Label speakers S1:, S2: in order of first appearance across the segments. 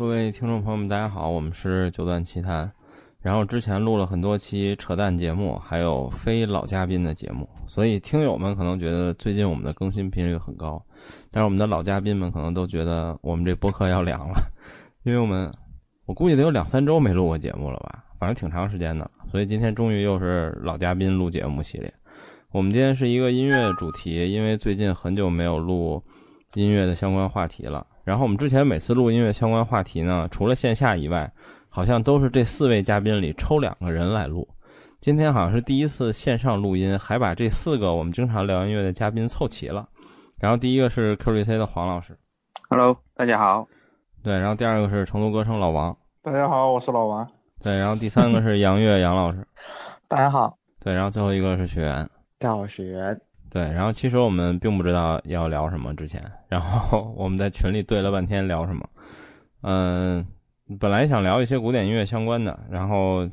S1: 各位听众朋友们，大家好，我们是九段奇谈。然后之前录了很多期扯淡节目，还有非老嘉宾的节目，所以听友们可能觉得最近我们的更新频率很高，但是我们的老嘉宾们可能都觉得我们这播客要凉了，因为我们我估计得有两三周没录过节目了吧，反正挺长时间的，所以今天终于又是老嘉宾录节目系列。我们今天是一个音乐主题，因为最近很久没有录音乐的相关话题了。然后我们之前每次录音乐相关话题呢，除了线下以外，好像都是这四位嘉宾里抽两个人来录。今天好像是第一次线上录音，还把这四个我们经常聊音乐的嘉宾凑齐了。然后第一个是 QVC 的黄老师
S2: ，Hello，大家好。
S1: 对，然后第二个是成都歌声老王，
S3: 大家好，我是老王。
S1: 对，然后第三个是杨月杨老师，
S4: 大家好。
S1: 对，然后最后一个是雪原，
S4: 大家好，雪原。
S1: 对，然后其实我们并不知道要聊什么之前，然后 我们在群里对了半天聊什么，嗯，本来想聊一些古典音乐相关的，然后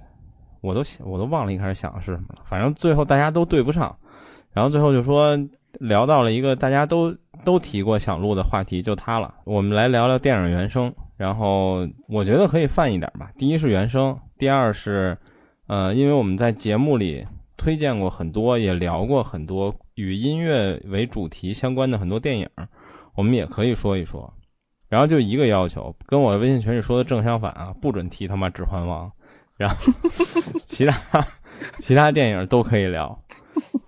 S1: 我都我都忘了一开始想的是什么了，反正最后大家都对不上，然后最后就说聊到了一个大家都都提过想录的话题，就它了，我们来聊聊电影原声，然后我觉得可以泛一点吧，第一是原声，第二是呃，因为我们在节目里推荐过很多，也聊过很多。与音乐为主题相关的很多电影，我们也可以说一说。然后就一个要求，跟我微信群里说的正相反啊，不准提他妈《指环王》，然后 其他其他电影都可以聊。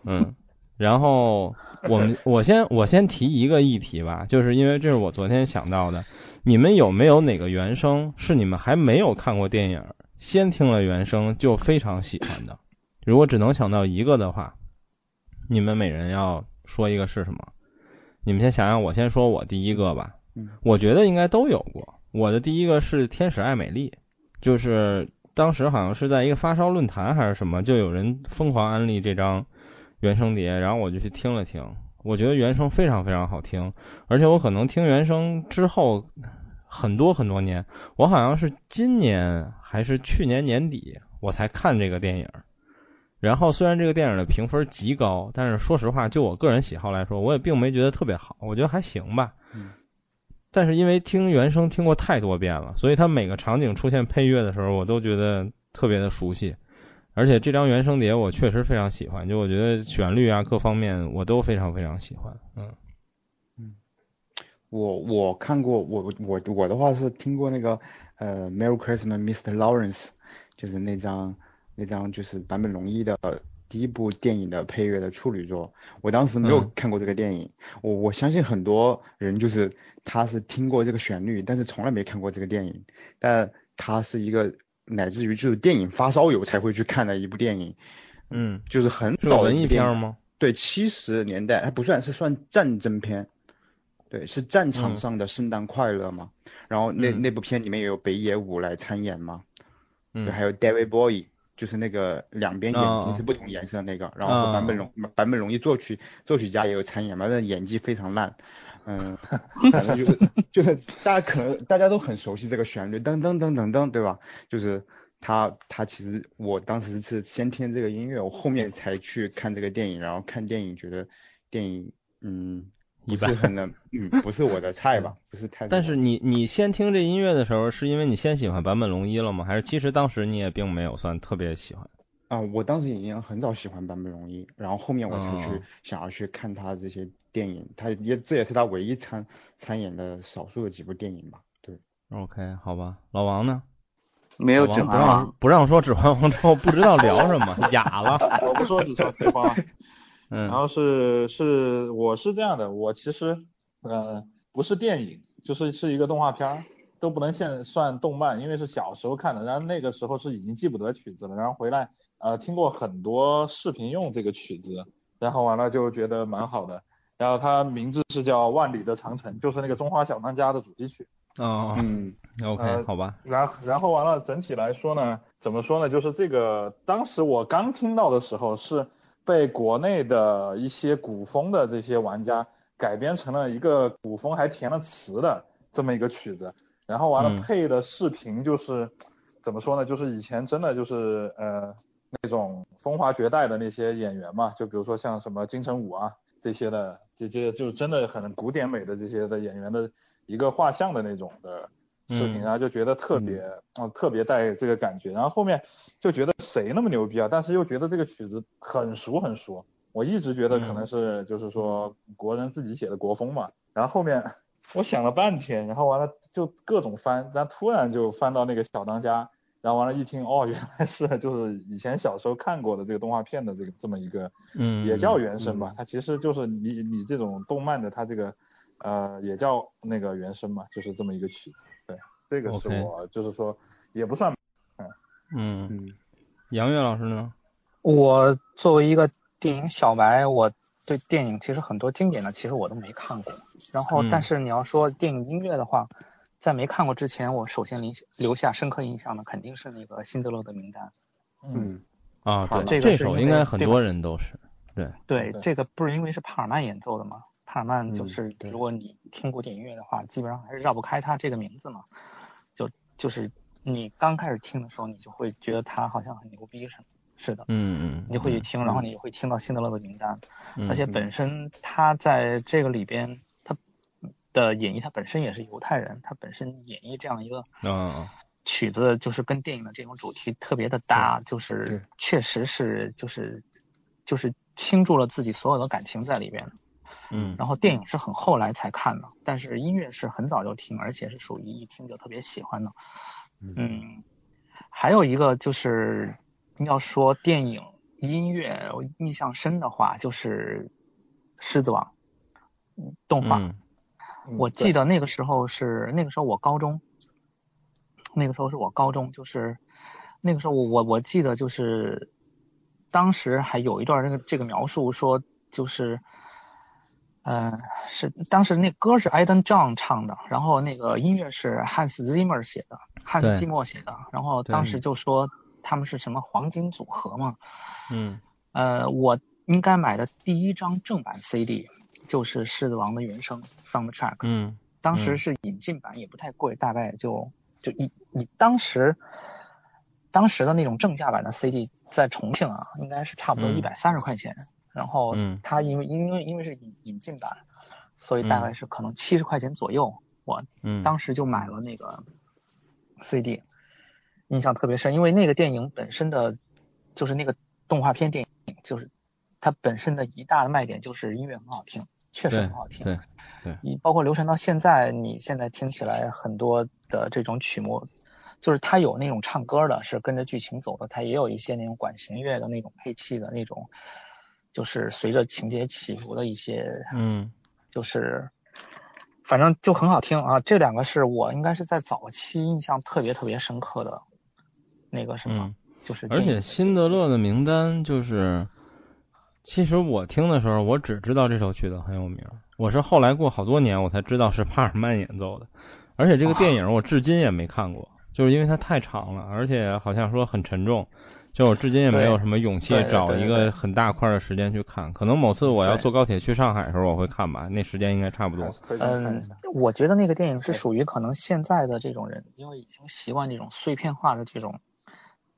S1: 嗯，然后我们我先我先提一个议题吧，就是因为这是我昨天想到的，你们有没有哪个原声是你们还没有看过电影，先听了原声就非常喜欢的？如果只能想到一个的话。你们每人要说一个是什么？你们先想想，我先说我第一个吧。嗯，我觉得应该都有过。我的第一个是《天使爱美丽》，就是当时好像是在一个发烧论坛还是什么，就有人疯狂安利这张原声碟，然后我就去听了听。我觉得原声非常非常好听，而且我可能听原声之后很多很多年，我好像是今年还是去年年底我才看这个电影。然后虽然这个电影的评分极高，但是说实话，就我个人喜好来说，我也并没觉得特别好，我觉得还行吧。嗯。但是因为听原声听过太多遍了，所以它每个场景出现配乐的时候，我都觉得特别的熟悉。而且这张原声碟我确实非常喜欢，就我觉得旋律啊各方面我都非常非常喜欢。嗯。
S4: 嗯。我我看过，我我我的话是听过那个呃《Merry Christmas, Mr. Lawrence》，就是那张。那张就是坂本龙一的第一部电影的配乐的处女作，我当时没有看过这个电影，我我相信很多人就是他是听过这个旋律，但是从来没看过这个电影，但他是一个乃至于就是电影发烧友才会去看的一部电影，
S1: 嗯，
S4: 就是很早的
S1: 一片吗？
S4: 对，七十年代还不算是算战争片，对，是战场上的圣诞快乐嘛，然后那那部片里面也有北野武来参演嘛，对，还有 David Bowie。就是那个两边眼睛是不同颜色那个，然后版本容版本容易作曲作曲家也有参演嘛，但演技非常烂，嗯，反正就是就是大家可能大家都很熟悉这个旋律，噔噔噔噔噔，对吧？就是他他其实我当时是先听这个音乐，我后面才去看这个电影，然后看电影觉得电影嗯。不是很能，嗯，不是我的菜吧，不是太。
S1: 但是你你先听这音乐的时候，是因为你先喜欢坂本龙一了吗？还是其实当时你也并没有算特别喜欢？
S4: 啊，我当时已经很早喜欢坂本龙一，然后后面我才去想要去看他这些电影，他也这也是他唯一参参演的少数的几部电影吧。对。
S1: OK，好吧，老王呢？
S2: 没有指环王，
S1: 不让说指环王之后不知道聊什么，哑了。
S3: 我不说指环王。嗯，然后是是我是这样的，我其实呃不是电影，就是是一个动画片儿，都不能现算动漫，因为是小时候看的，然后那个时候是已经记不得曲子了，然后回来呃听过很多视频用这个曲子，然后完了就觉得蛮好的，然后它名字是叫《万里的长城》，就是那个《中华小当家》的主题曲。
S1: 哦，嗯，OK，好吧。
S3: 然然后完了，整体来说呢，怎么说呢？就是这个当时我刚听到的时候是。被国内的一些古风的这些玩家改编成了一个古风还填了词的这么一个曲子，然后完了配的视频就是怎么说呢？就是以前真的就是呃那种风华绝代的那些演员嘛，就比如说像什么金城武啊这些的，这些就真的很古典美的这些的演员的一个画像的那种的视频，然后就觉得特别，嗯，特别带这个感觉，然后后面就觉得谁那么牛逼啊，但是又觉得这个曲子很熟很熟，我一直觉得可能是就是说国人自己写的国风嘛，然后后面我想了半天，然后完了就各种翻，然后突然就翻到那个小当家。然后完了，一听哦，原来是就是以前小时候看过的这个动画片的这个这么一个，
S1: 嗯，
S3: 也叫原声吧。它其实就是你你这种动漫的，它这个呃也叫那个原声嘛，就是这么一个曲子。对，这个是我就是说也不算，
S1: 嗯嗯。杨岳老师呢？
S5: 我作为一个电影小白，我对电影其实很多经典的其实我都没看过。然后，但是你要说电影音乐的话。在没看过之前，我首先留留下深刻印象的肯定是那个《辛德勒的名单》。
S3: 嗯
S1: 啊，对，
S5: 这
S1: 这首应该很多人都是。对
S5: 对，这个不是因为是帕尔曼演奏的吗？帕尔曼就是如果你听古典音乐的话，基本上还是绕不开他这个名字嘛。就就是你刚开始听的时候，你就会觉得他好像很牛逼，是是的。
S1: 嗯嗯。
S5: 你就会去听，然后你会听到《辛德勒的名单》，而且本身他在这个里边。他的演绎，他本身也是犹太人，他本身演绎这样一个曲子，就是跟电影的这种主题特别的搭，就是确实是就是就是倾注了自己所有的感情在里边。
S1: 嗯，
S5: 然后电影是很后来才看的，但是音乐是很早就听，而且是属于一听就特别喜欢的。嗯，还有一个就是要说电影音乐印象深的话，就是《狮子王》动画。我记得那个时候是那个时候我高中，那个时候是我高中，就是那个时候我我我记得就是当时还有一段那个这个描述说就是嗯是当时那歌是 Eden John 唱的，然后那个音乐是 Hans Zimmer 写的，汉斯季默写的，然后当时就说他们是什么黄金组合嘛，
S1: 嗯。
S5: 呃我应该买的第一张正版 CD。就是《狮子王》的原声 soundtrack，
S1: 嗯，
S5: 当时是引进版，也不太贵，大概就就一你当时当时的那种正价版的 CD 在重庆啊，应该是差不多一百三十块钱，然后它因为因为因为是引引进版，所以大概是可能七十块钱左右，我当时就买了那个 CD，印象特别深，因为那个电影本身的，就是那个动画片电影，就是它本身的一大的卖点就是音乐很好听。确实很好听，
S1: 对对，
S5: 你包括流传到现在，你现在听起来很多的这种曲目，就是它有那种唱歌的，是跟着剧情走的，它也有一些那种管弦乐的那种配器的那种，就是随着情节起伏的一些，
S1: 嗯，
S5: 就是反正就很好听啊。这两个是我应该是在早期印象特别特别深刻的那个什么，就是
S1: 而且辛德勒的名单就是。其实我听的时候，我只知道这首曲子很有名。我是后来过好多年，我才知道是帕尔曼演奏的。而且这个电影我至今也没看过，就是因为它太长了，而且好像说很沉重，就我至今也没有什么勇气找一个很大块的时间去看。可能某次我要坐高铁去上海的时候我会看吧，那时间应该差不多。
S5: 嗯，我觉得那个电影是属于可能现在的这种人，因为已经习惯这种碎片化的这种，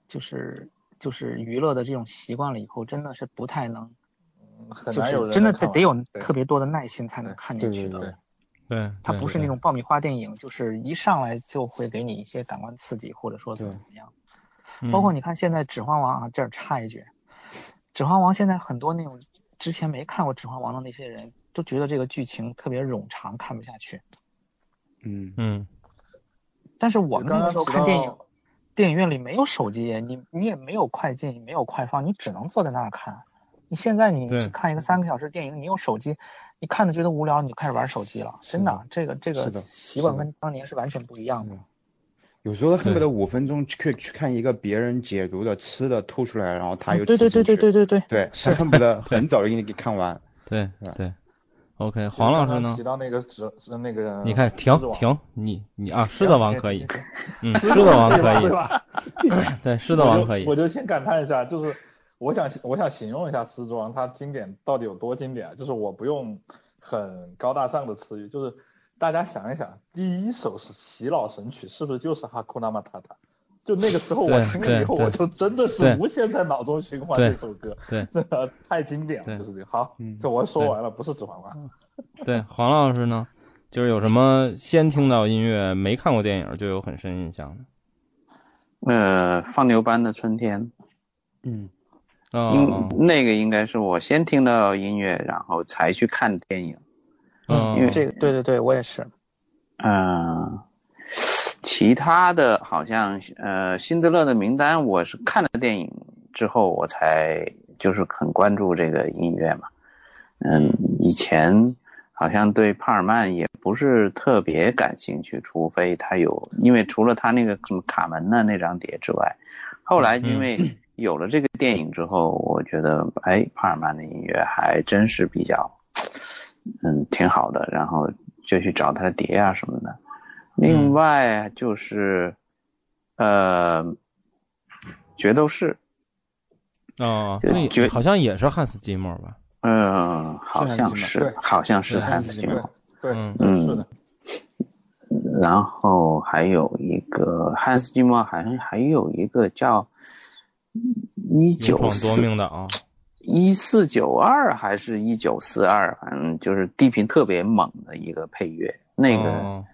S5: 就是就是娱乐的这种习惯了以后，真的是不太能。就是真的得得有特别多的耐心才能看进去
S1: 的，对，
S5: 它不是那种爆米花电影，就是一上来就会给你一些感官刺激，或者说怎么怎么样。包括你看现在《指环王》啊，这儿插一句，《指环王》现在很多那种之前没看过《指环王》的那些人都觉得这个剧情特别冗长，看不下去。
S4: 嗯
S1: 嗯。
S5: 但是我们那个时候看电影，电影院里没有手机，你你也没有快进，没有快放，你只能坐在那儿看。你现在你去看一个三个小时电影，你用手机，你看的觉得无聊，你就开始玩手机了。真的，这个这个习惯跟当年是完全不一样的。
S4: 有时候恨不得五分钟去去看一个别人解读的吃的吐出来，然后他又
S5: 对对对对对对对，
S4: 对，他恨不得很早就给你给看完。
S1: 对对，OK，黄老师呢？
S3: 提到那个是那个，
S1: 你看停停，你你啊，狮子王可以，嗯，狮子王可以，对，狮子王可以。
S3: 我就先感叹一下，就是。我想我想形容一下《狮子王》，它经典到底有多经典？就是我不用很高大上的词语，就是大家想一想，第一首是洗脑神曲，是不是就是《哈库纳马塔塔》？就那个时候我听了以后，我就真的是无限在脑中循环这首歌，
S1: 对，
S3: 真 的太经典了，就是这个。好，这我说完了，不是《指环王》。
S1: 对，黄老师呢？就是有什么先听到音乐没看过电影就有很深印象的？
S2: 呃，放牛班的春天，
S4: 嗯，
S1: 哦，
S2: 那个应该是我先听到音乐，然后才去看电影。
S1: 嗯，
S2: 因为
S5: 这个，对对对，我也是。
S2: 嗯，其他的好像呃，辛德勒的名单，我是看了电影之后我才就是很关注这个音乐嘛。嗯，以前好像对帕尔曼也不是特别感兴趣，除非他有，因为除了他那个什么卡门的那张碟之外，后来因为有了这个电影之后，我觉得哎，帕尔曼的音乐还真是比较，嗯，挺好的，然后就去找他的碟啊什么的。另外就是呃，决斗士，
S1: 哦，
S2: 就
S1: 那
S2: 觉
S1: 好像也是汉斯季默吧？
S2: 嗯，好像
S3: 对
S2: 是，好像是汉斯季默。
S3: 对，
S1: 嗯
S2: 嗯
S3: 是的，
S2: 然后还有一个汉斯季默，好像还有一个叫一
S1: 勇
S2: 九
S1: 闯夺
S2: 四
S1: 命岛。
S2: 一四九二还是一九四二，反正就是低频特别猛的一个配乐，那个、
S1: 哦。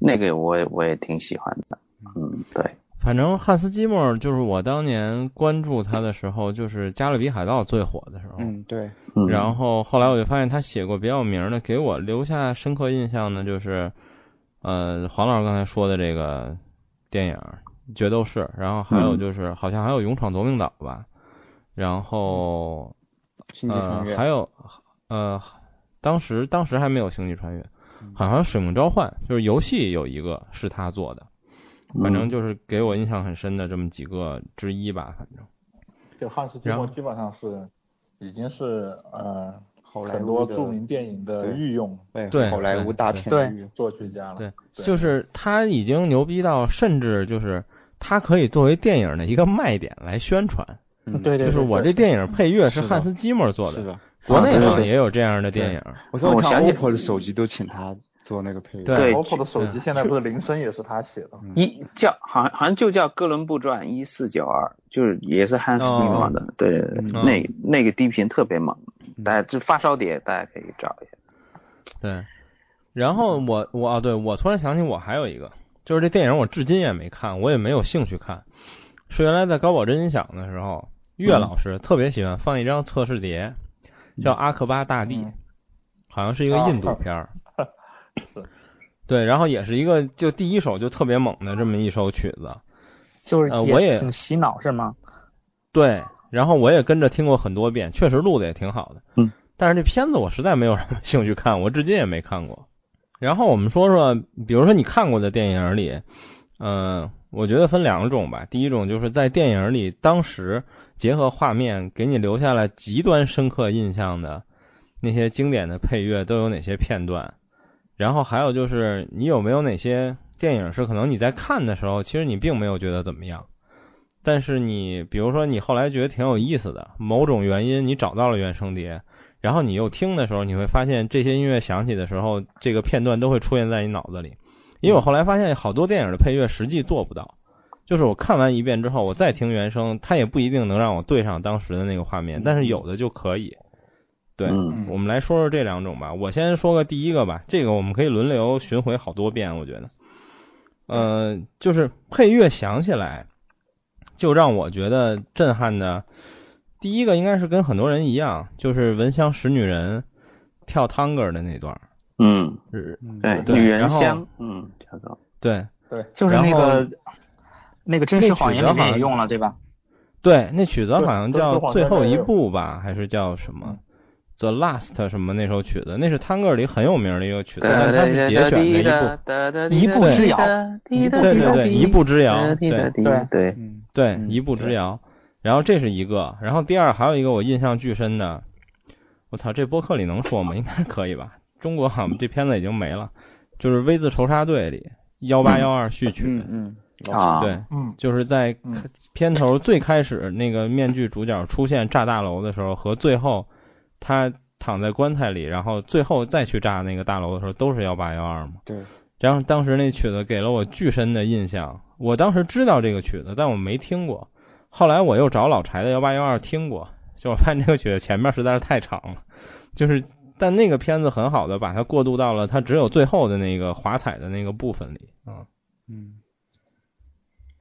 S2: 那个我也我也挺喜欢的，嗯，对，
S1: 反正汉斯季默就是我当年关注他的时候，就是《加勒比海盗》最火的时候。
S4: 嗯，对，
S2: 嗯，
S1: 然后后来我就发现他写过比较有名的，给我留下深刻印象的，就是呃黄老师刚才说的这个电影《决斗士》，然后还有就是、好像还有《勇闯夺命岛》吧，然后呃
S4: 星际穿越，
S1: 还有呃当时当时还没有《星际穿越》，
S4: 嗯。
S1: 好像《使命召唤》就是游戏有一个是他做的，反正就是给我印象很深的这么几个之一吧，反正。
S3: 就汉斯季
S1: 然后。
S3: 默基本上是已经是呃
S4: 好莱
S3: 很
S4: 坞
S3: 著名电影的御用。
S4: 对
S1: 对
S4: 好莱坞大片
S5: 对。
S3: 作曲家了。
S1: 对，
S3: 对。
S1: 就是他已经牛逼到，甚至就是他可以作为电影的一个卖点来宣传，
S4: 嗯
S5: 对对
S1: 就是我这电影配乐是汉斯季默做的，
S4: 是的，
S1: 国内也有这样的电影。
S4: 我说我
S2: 想起
S4: OPPO 的手机都请他做那个配乐，
S1: 对
S2: 对
S3: OPPO 的手机现在不是铃声也是他写的吗？
S2: 一叫好像好像就叫《哥伦布传一四九二》，就是也是汉斯季默的，对那那个低频特别猛，
S1: 嗯
S2: 大家这发烧碟大家可以找一下。
S1: 对，然后我我啊，对我突然想起我还有一个，就是这电影我至今也没看，我也没有兴趣看，是原来在高保真音响的时候，岳老师特别喜欢放一张测试碟，叫《阿克巴大帝》，
S3: 嗯
S1: 好像是一个印度片儿。
S3: 是
S1: 对，然后也是一个就第一首就特别猛的这么一首曲子，
S5: 就是
S1: 呃我也
S5: 挺洗脑是吗？
S1: 对，然后我也跟着听过很多遍，确实录的也挺好的。
S2: 嗯，
S1: 但是这片子我实在没有什么兴趣看，我至今也没看过。然后我们说说，比如说你看过的电影里，嗯、我觉得分两种吧。第一种就是在电影里当时结合画面给你留下了极端深刻印象的那些经典的配乐都有哪些片段？然后还有就是你有没有哪些电影是可能你在看的时候，其实你并没有觉得怎么样，但是你比如说你后来觉得挺有意思的，某种原因你找到了原声碟，然后你又听的时候，你会发现这些音乐响起的时候，这个片段都会出现在你脑子里。因为我后来发现好多电影的配乐实际做不到，就是我看完一遍之后，我再听原声，它也不一定能让我对上当时的那个画面，但是有的就可以。对，
S2: 嗯
S1: 我们来说说这两种吧。我先说个第一个吧，这个我们可以轮流巡回好多遍，我觉得。呃，就是配乐响起来，就让我觉得震撼的。第一个应该是跟很多人一样，就是《闻香识女人》跳探戈的那段儿。
S2: 嗯，
S1: 是，
S2: 对，
S1: 对
S2: 女人
S1: 然后
S2: 香，嗯，叫做
S1: 对对
S5: 就是那个那个真实谎言里也用了，对吧？
S1: 对，那曲子好像叫《最后一步》吧，还是叫什么？The Last 什么那首曲子，那是探戈里很有名的一个曲子，但它是节选的一部，一步
S5: 之遥
S2: 对
S1: 对对对，一步之遥，对
S2: 对对，
S4: 嗯，
S1: 对，
S4: 嗯
S1: 一步之遥。然后这是一个，然后第二还有一个我印象巨深的，我操，这播客里能说吗？应该可以吧？中国好像这片子已经没了，就是《V 字仇杀队》里幺八幺二序曲，
S4: 嗯嗯，
S2: 啊，
S1: 对，
S3: 嗯
S1: 就是在
S3: 嗯
S1: 片头最开始那个面具主角出现炸大楼的时候，和最后他躺在棺材里，然后最后再去炸那个大楼的时候，都是幺八幺二嘛。
S4: 对，
S1: 然后当时那曲子给了我巨深的印象，我当时知道这个曲子，但我没听过。后来我又找老柴的幺八幺二听过，就我发现这个曲子前面实在是太长了，就是但那个片子很好的把它过渡到了它只有最后的那个华彩的那个部分里啊。
S4: 嗯，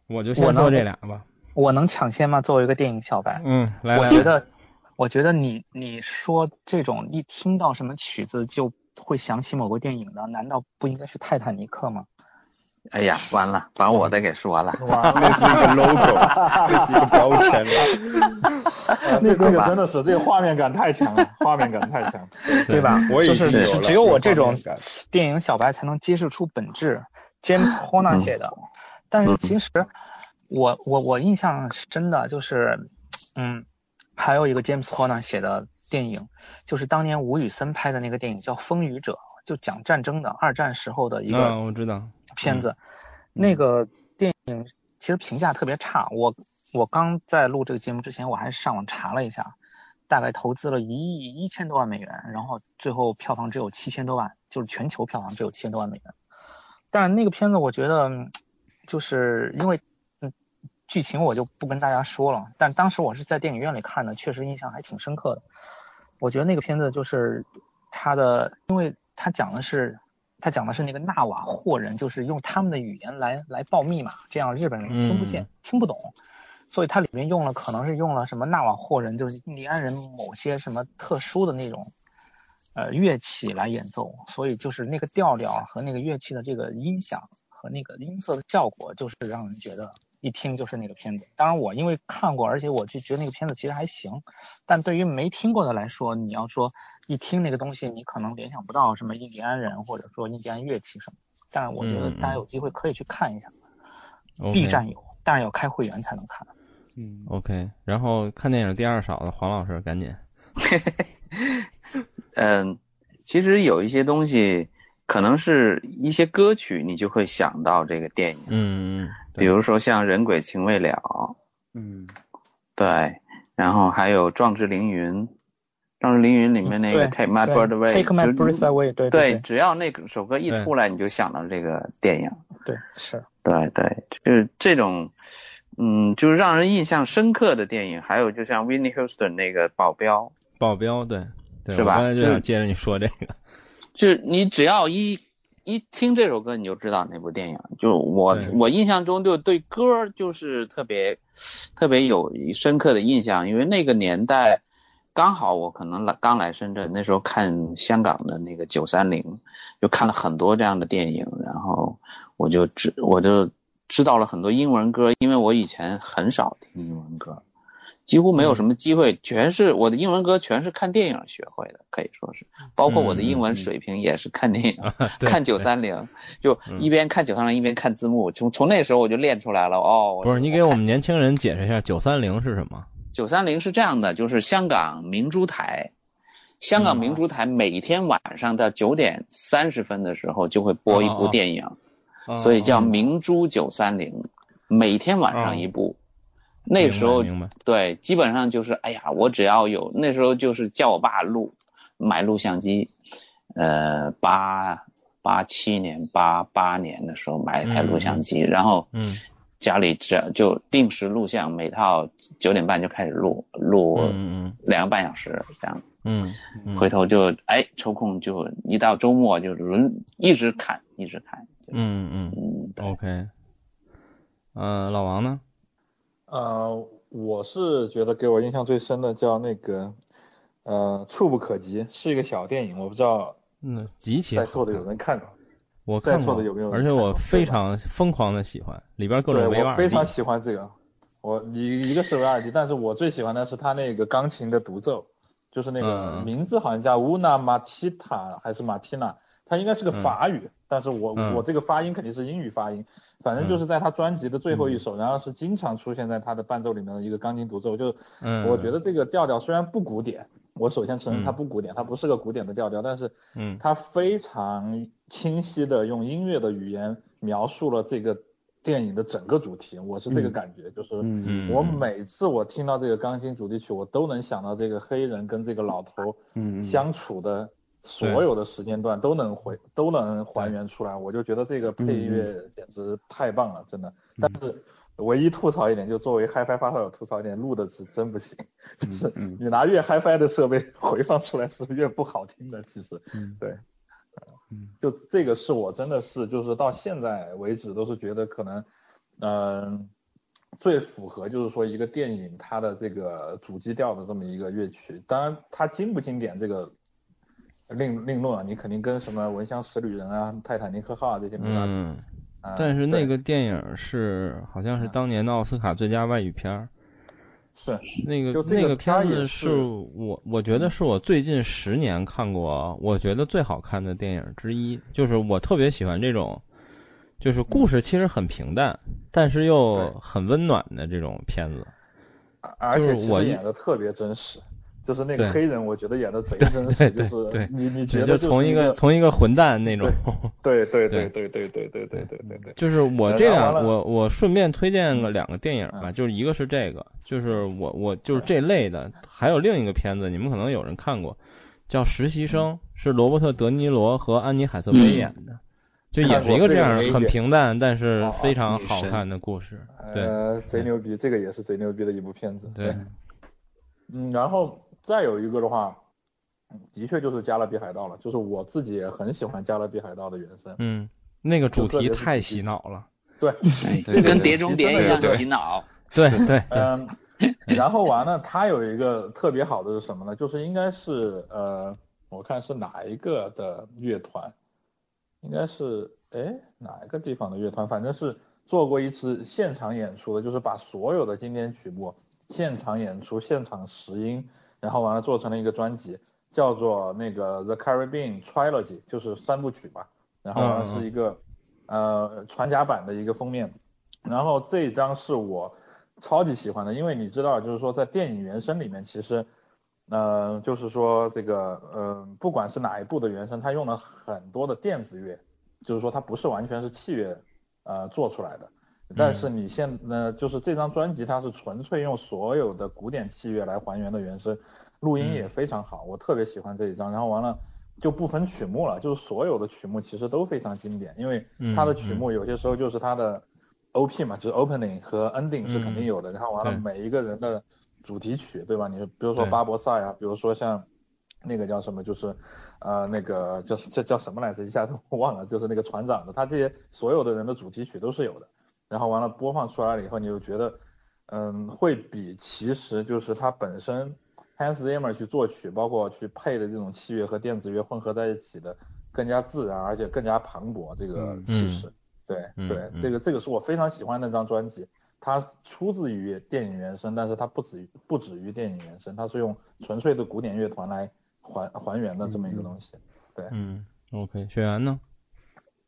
S1: 我就先说这俩吧。
S5: 我能抢先吗？作为一个电影小白，
S1: 嗯，来，
S5: 我觉得，我觉得你你说这种一听到什么曲子就会想起某个电影的，难道不应该是《泰坦尼克》吗？
S2: 哎呀，完了，把我的给说了，
S4: 那是一个 logo，那是一个标签了。
S3: 这这个真的是这个画面感太强了，画面感太强，
S5: 对吧？
S4: 我也
S5: 是
S4: 是
S5: 只有我这种电影小白才能揭示出本质。James Horner 写的，但是其实我我我印象深的就是，嗯，还有一个 James Horner 写的电影，就是当年吴宇森拍的那个电影叫《风雨者》，就讲战争的，二战时候的一个
S1: 我知道。
S5: 片子。那个电影其实评价特别差，我我刚在录这个节目之前，我还上网查了一下，大概投资了一亿一千多万美元，然后最后票房只有七千多万，就是全球票房只有七千多万美元。但是那个片子我觉得，就是因为嗯剧情我就不跟大家说了，但当时我是在电影院里看的，确实印象还挺深刻的。我觉得那个片子就是它的，因为它讲的是。他讲的是那个纳瓦霍人，就是用他们的语言来来报密码，这样日本人听不见、听不懂，所以它里面用了可能是用了什么纳瓦霍人，就是印第安人某些什么特殊的那种呃乐器来演奏，所以就是那个调调和那个乐器的这个音响和那个音色的效果，就是让人觉得一听就是那个片子。当然我因为看过，而且我就觉得那个片子其实还行，但对于没听过的来说，你要说。一听那个东西，你可能联想不到什么印第安人或者说印第安乐器什么，但我觉得大家有机会可以去看一下，B 站有，但是要开会员才能看。
S1: 嗯，OK。然后看电影第二少的黄老师赶紧。
S2: 嗯，其实有一些东西，可能是一些歌曲，你就会想到这个电影。
S1: 嗯嗯。
S2: 比如说像《人鬼情未了》。
S4: 嗯。
S2: 对，然后还有《壮志凌云》。《壮志凌云》里面那个 Take My Breath Away，Take
S5: My Breath Away，对
S2: 对，只要那首歌一出来，你就想到这个电影。
S5: 对，是。
S2: 对对，就是这种，嗯，就是让人印象深刻的电影。还有就像 Winnie Houston 那个保镖。
S1: 保镖，对，
S2: 是吧？
S1: 刚才就想接着你说这个。
S2: 就是你只要一一听这首歌，你就知道那部电影。就我我印象中就对歌就是特别特别有深刻的印象，因为那个年代。刚好我可能来刚来深圳，那时候看香港的那个九三零，就看了很多这样的电影，然后我就只我就知道了很多英文歌，因为我以前很少听英文歌，几乎没有什么机会，全是我的英文歌全是看电影学会的，可以说是，包括我的英文水平也是看电影，看九三零，就一边看九三零一边看字幕，从从那时候我就练出来了。哦，
S1: 不是你给我们年轻人解释一下九三零是什么？
S2: 九三零是这样的，就是香港明珠台，香港明珠台每天晚上的九点三十分的时候就会播一部电影，所以叫明珠九三零，每天晚上一部。那时候对，基本上就是哎呀，我只要有那时候就是叫我爸录买录像机，呃，八八七年八八年的时候买一台录像机，然后嗯。家里这就定时录像，每套九点半就开始录，录两个半小时这样。
S1: 嗯，
S2: 回头就哎抽空就一到周末就轮一直看一直看。
S1: 嗯嗯嗯，OK。嗯，老王呢？
S3: 呃，我是觉得给我印象最深的叫那个呃触不可及，是一个小电影，我不知道
S1: 嗯极其
S3: 在座的有人看过。
S1: 我看
S3: 过的有没有？
S1: 而且我非常疯狂的喜欢里边各种
S3: 对，我非常喜欢这个。我一一个是维尔迪，但是我最喜欢的是他那个钢琴的独奏，就是那个名字好像叫乌娜马提塔还是马提娜，它应该是个法语，但是我我这个发音肯定是英语发音。反正就是在他专辑的最后一首，然后是经常出现在他的伴奏里面的一个钢琴独奏。就我觉得这个调调虽然不古典。我首先承认它不古典，它不是个古典的调调，但是，嗯，它非常清晰的用音乐的语言描述了这个电影的整个主题。我是这个感觉，就是我每次我听到这个钢琴主题曲，我都能想到这个黑人跟这个老头相处的所有的时间段都能回都能还原出来，我就觉得这个配乐简直太棒了，真的。但是唯一吐槽一点，就作为 HiFi 发烧友吐槽一点，录的是真不行，就是你拿越 HiFi 的设备回放出来是越不好听的，其实，对，就这个是我真的是就是到现在为止都是觉得可能，嗯。最符合就是说一个电影它的这个主基调的这么一个乐曲，当然它经不经典这个另另论啊，你肯定跟什么《闻香识女人》啊、《泰坦尼克号》啊这些没法比。
S1: 嗯。但是那个电影是好像是当年的奥斯卡最佳外语片儿。
S3: 是。
S1: 那
S3: 个
S1: 那个片子
S3: 是
S1: 我我觉得是我最近十年看过我觉得最好看的电影之一，就是我特别喜欢这种。就是故事其实很平淡，但是又很温暖的这种片子，
S3: 而且我演的特别真实，就是那个黑人，我觉得演的贼真实，就是你你觉得
S1: 从一个从一个混蛋那种，
S3: 对对 对对。对对对对对对对，
S1: 就是我这样，我我顺便推荐个两个电影吧，就是一个是这个，就是我我就是这类的，还有另一个片子，你们可能有人看过，叫实习生，是罗伯特德尼罗和安妮海瑟薇演的。就也是一个这样很平淡，但是非常好看的故事。
S3: 对，贼牛逼，这个也是贼牛逼的一部片子。
S1: 对，
S3: 嗯，然后再有一个的话，的确就是《加勒比海盗》了，就是我自己也很喜欢《加勒比海盗》的原声。
S1: 嗯，那个主题太洗脑了。
S3: 对，就
S2: 跟《碟中谍》一样洗脑。
S1: 对对。
S3: 嗯，然后完了，它有一个特别好的是什么呢？就是应该是呃，我看是哪一个的乐团。应该是哎哪一个地方的乐团，反正是做过一次现场演出的，就是把所有的经典曲目现场演出、现场实音，然后完了做成了一个专辑，叫做那个 The Caribbean Trilogy，就是三部曲吧。然后完了是一个呃传家版的一个封面，然后这一张是我超级喜欢的，因为你知道，就是说在电影原声里面其实。嗯，就是说这个，嗯，不管是哪一部的原声，它用了很多的电子乐，就是说它不是完全是器乐，呃，做出来的。但是你现，呃，就是这张专辑它是纯粹用所有的古典器乐来还原的原声，录音也非常好，我特别喜欢这一张。然后完了就不分曲目了，就是所有的曲目其实都非常经典，因为它的曲目有些时候就是它的 O P 嘛，就是 Opening 和 Ending 是肯定有的。然后完了每一个人的。主题曲对吧？你比如说巴博萨呀，比如说像那个叫什么，就是呃那个叫叫叫什么来着？一下子 忘了，就是那个船长的，他这些所有的人的主题曲都是有的。然后完了播放出来了以后，你就觉得嗯，会比其实就是它本身 Hans Zimmer 去作曲，包括去配的这种器乐和电子乐混合在一起的更加自然，而且更加磅礴这个气势。对对，这个这个是我非常喜欢那张专辑。它出自于电影原声，但是它不止于不止于电影原声，它是用纯粹的古典乐团来还还原的这么一个东西。对，
S1: 嗯，OK，雪原呢？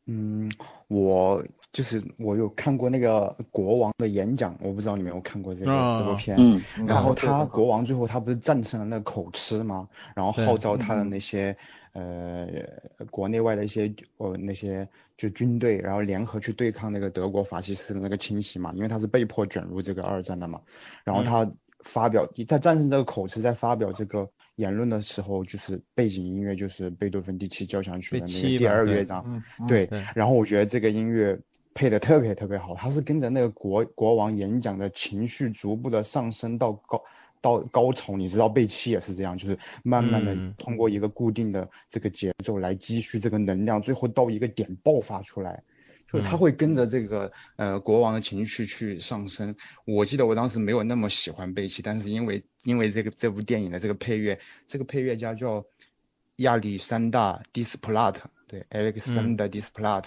S4: 嗯，我就是我有看过那个国王的演讲，我不知道你没有看过这个这部片。嗯。然后他国王最后他不是战胜了那个口吃吗？然后号召他的那些呃国内外的一些呃那些就军队，然后联合去对抗那个德国法西斯的那个侵袭嘛，因为他是被迫卷入这个二战的嘛。然后他发表在战胜这个口吃，在发表这个。言论的时候，就是背景音乐就是贝多芬第七交响曲的那个第二乐章，对。然后我觉得这个音乐配的特别特别好，他是跟着那个国国王演讲的情绪逐步的上升到高到高潮。你知道贝七也是这样，就是慢慢的通过一个固定的这个节奏来积蓄这个能量，最后到一个点爆发出来。就他会跟着这个呃国王的情绪去上升。我记得我当时没有那么喜欢贝奇，但是因为因为这个这部电影的这个配乐，这个配乐家叫亚历山大·迪斯普拉特，对，Alexander Displat，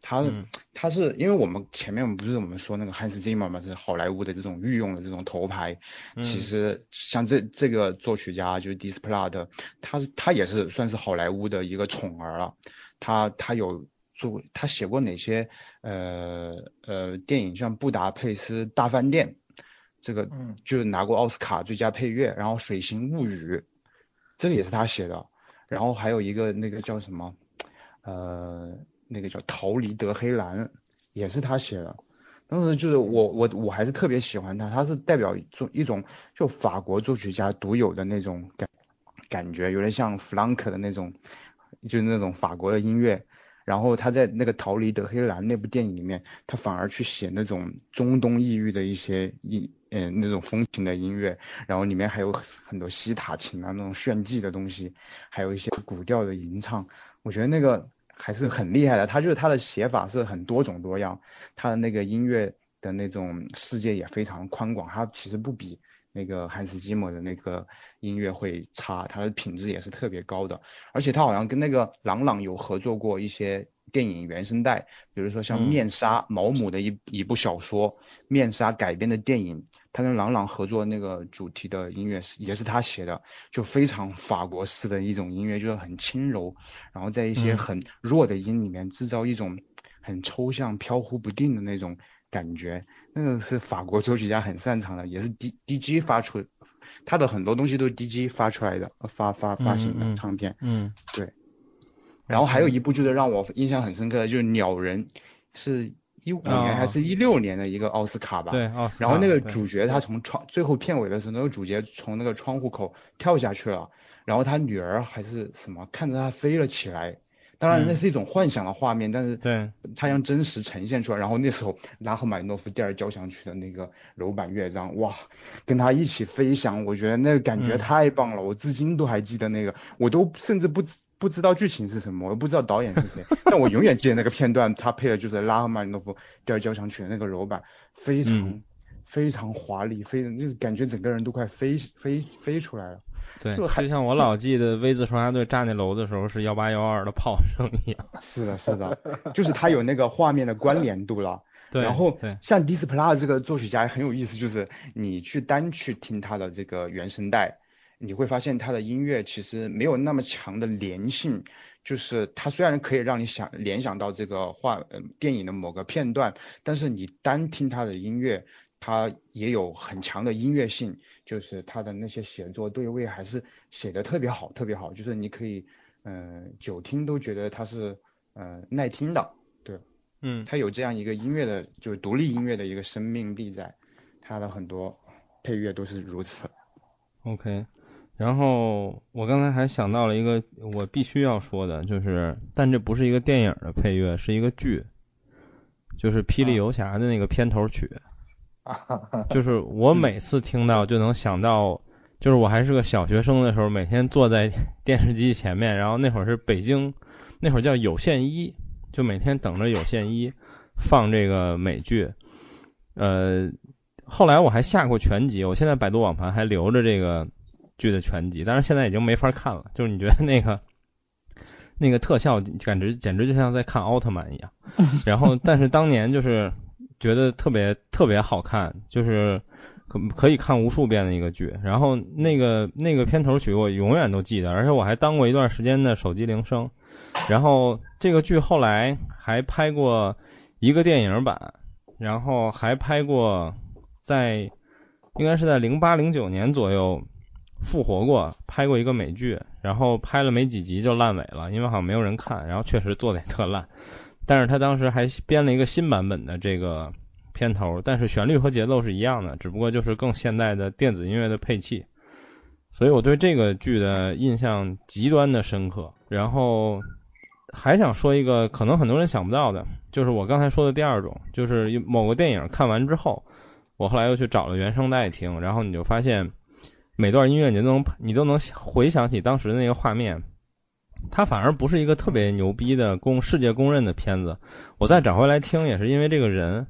S4: 他他是因为我们前面不是我们说那个汉斯季默嘛，是好莱坞的这种御用的这种头牌。其实像这这个作曲家就是 Displat，他是他也是算是好莱坞的一个宠儿了。他他有。做他写过哪些呃呃电影，像《布达佩斯大饭店》，这个就拿过奥斯卡最佳配乐，然后《水形物语》，这个也是他写的，然后还有一个那个叫什么呃那个叫《逃离德黑兰》，也是他写的。当时就是我我我还是特别喜欢他，他是代表一种一种就法国作曲家独有的那种感感觉，有点像弗兰克的那种。就是那种法国的音乐。然后他在那个《逃离德黑兰》那部电影里面，他反而去写那种中东异域的一些音，嗯，那种风情的音乐。然后里面还有很多西塔琴啊，那种炫技的东西，还有一些古调的吟唱。我觉得那个还是很厉害的。他就是他的写法是很多种多样，他的那个音乐的那种世界也非常宽广。他其实不比。那个汉斯季默的那个音乐会差，它的品质也是特别高的，而且他好像跟那个朗朗有合作过一些电影原声带，比如说像《面纱》毛姆的一一部小说《面纱》改编的电影，他跟郎朗合作那个主题的音乐是也是他写的，就非常法国式的一种音乐，就是很轻柔，然后在一些很弱的音里面制造一种很抽象、飘忽不定的那种。感觉那个是法国作曲家很擅长的，也是 D D G 发出，他的很多东西都是 D G 发出来的，发发发行的唱片。
S1: 嗯，
S4: 对。然后还有一部就是让我印象很深刻的，就是《鸟人》，是一五年还是一六年的一个奥斯卡吧？
S1: 对，奥斯
S4: 卡。然后那个主角他从窗最后片尾的时候，那个主角从那个窗户口跳下去了，然后他女儿还是什么看着他飞了起来。当然，那是一种幻想的画面，但是
S1: 对
S4: 他用真实呈现出来。然后那时候拉赫玛尼诺夫第二交响曲的那个柔板乐章，哇，跟他一起飞翔，我觉得那个感觉太棒了。我至今都还记得那个，我都甚至不知不知道剧情是什么，我不知道导演是谁，但我永远记得那个片段，他配的就是拉赫玛尼诺夫第二交响曲的那个柔板，非常非常华丽，非常就是感觉整个人都快飞飞飞出来了。
S1: 对，就像我老记得 V 字双杀队炸那楼的时候是幺八幺二的炮声一样。
S4: 是的，是的，就是它有那个画面的关联度了。
S1: 对。
S4: 然后，像 Displa 这个作曲家很有意思，就是你去单去听他的这个原声带，你会发现他的音乐其实没有那么强的连性。就是他虽然可以让你想联想到这个画呃电影的某个片段，但是你单听他的音乐，他也有很强的音乐性。就是他的那些写作对位还是写的特别好，特别好，就是你可以，嗯，久听都觉得他是，嗯，耐听的，对，
S1: 嗯，
S4: 他有这样一个音乐的，就是独立音乐的一个生命力在，他的很多配乐都是如此。
S1: OK，然后我刚才还想到了一个我必须要说的，就是，但这不是一个电影的配乐，是一个剧，就是《霹雳游侠》的那个片头曲。就是我 每次听到就能想到，就是我还是个小学生的时候，每天坐在 电视机前面，然后那会儿是北京，那会儿叫有线一，就每天等着有线一放这个美剧。呃，后来我还下过全集，我现在百度网盘还留着这个剧的全集，但是现在已经没法看了。就是你觉得那个那个特效简直简直就像在看奥特曼一样，然后但是当年就是。觉得特别特别好看，就是可可以看无数遍的一个剧。然后那个那个片头曲我永远都记得，而且我还当过一段时间的手机铃声。然后这个剧后来还拍过一个电影版，然后还拍过在应该是在零八零九年左右复活过，拍过一个美剧，然后拍了没几集就烂尾了，因为好像没有人看，然后确实做的也特烂。但是他当时还编了一个新版本的这个片头，但是旋律和节奏是一样的，只不过就是更现代的电子音乐的配器，所以我对这个剧的印象极端的深刻。然后还想说一个可能很多人想不到的，就是我刚才说的第二种，就是某个电影看完之后，我后来又去找了原声带听，然后你就发现每段音乐你都能你都能回想起当时的那个画面。它反而不是一个特别牛逼的公世界公认的片子，我再找回来听也是因为这个人，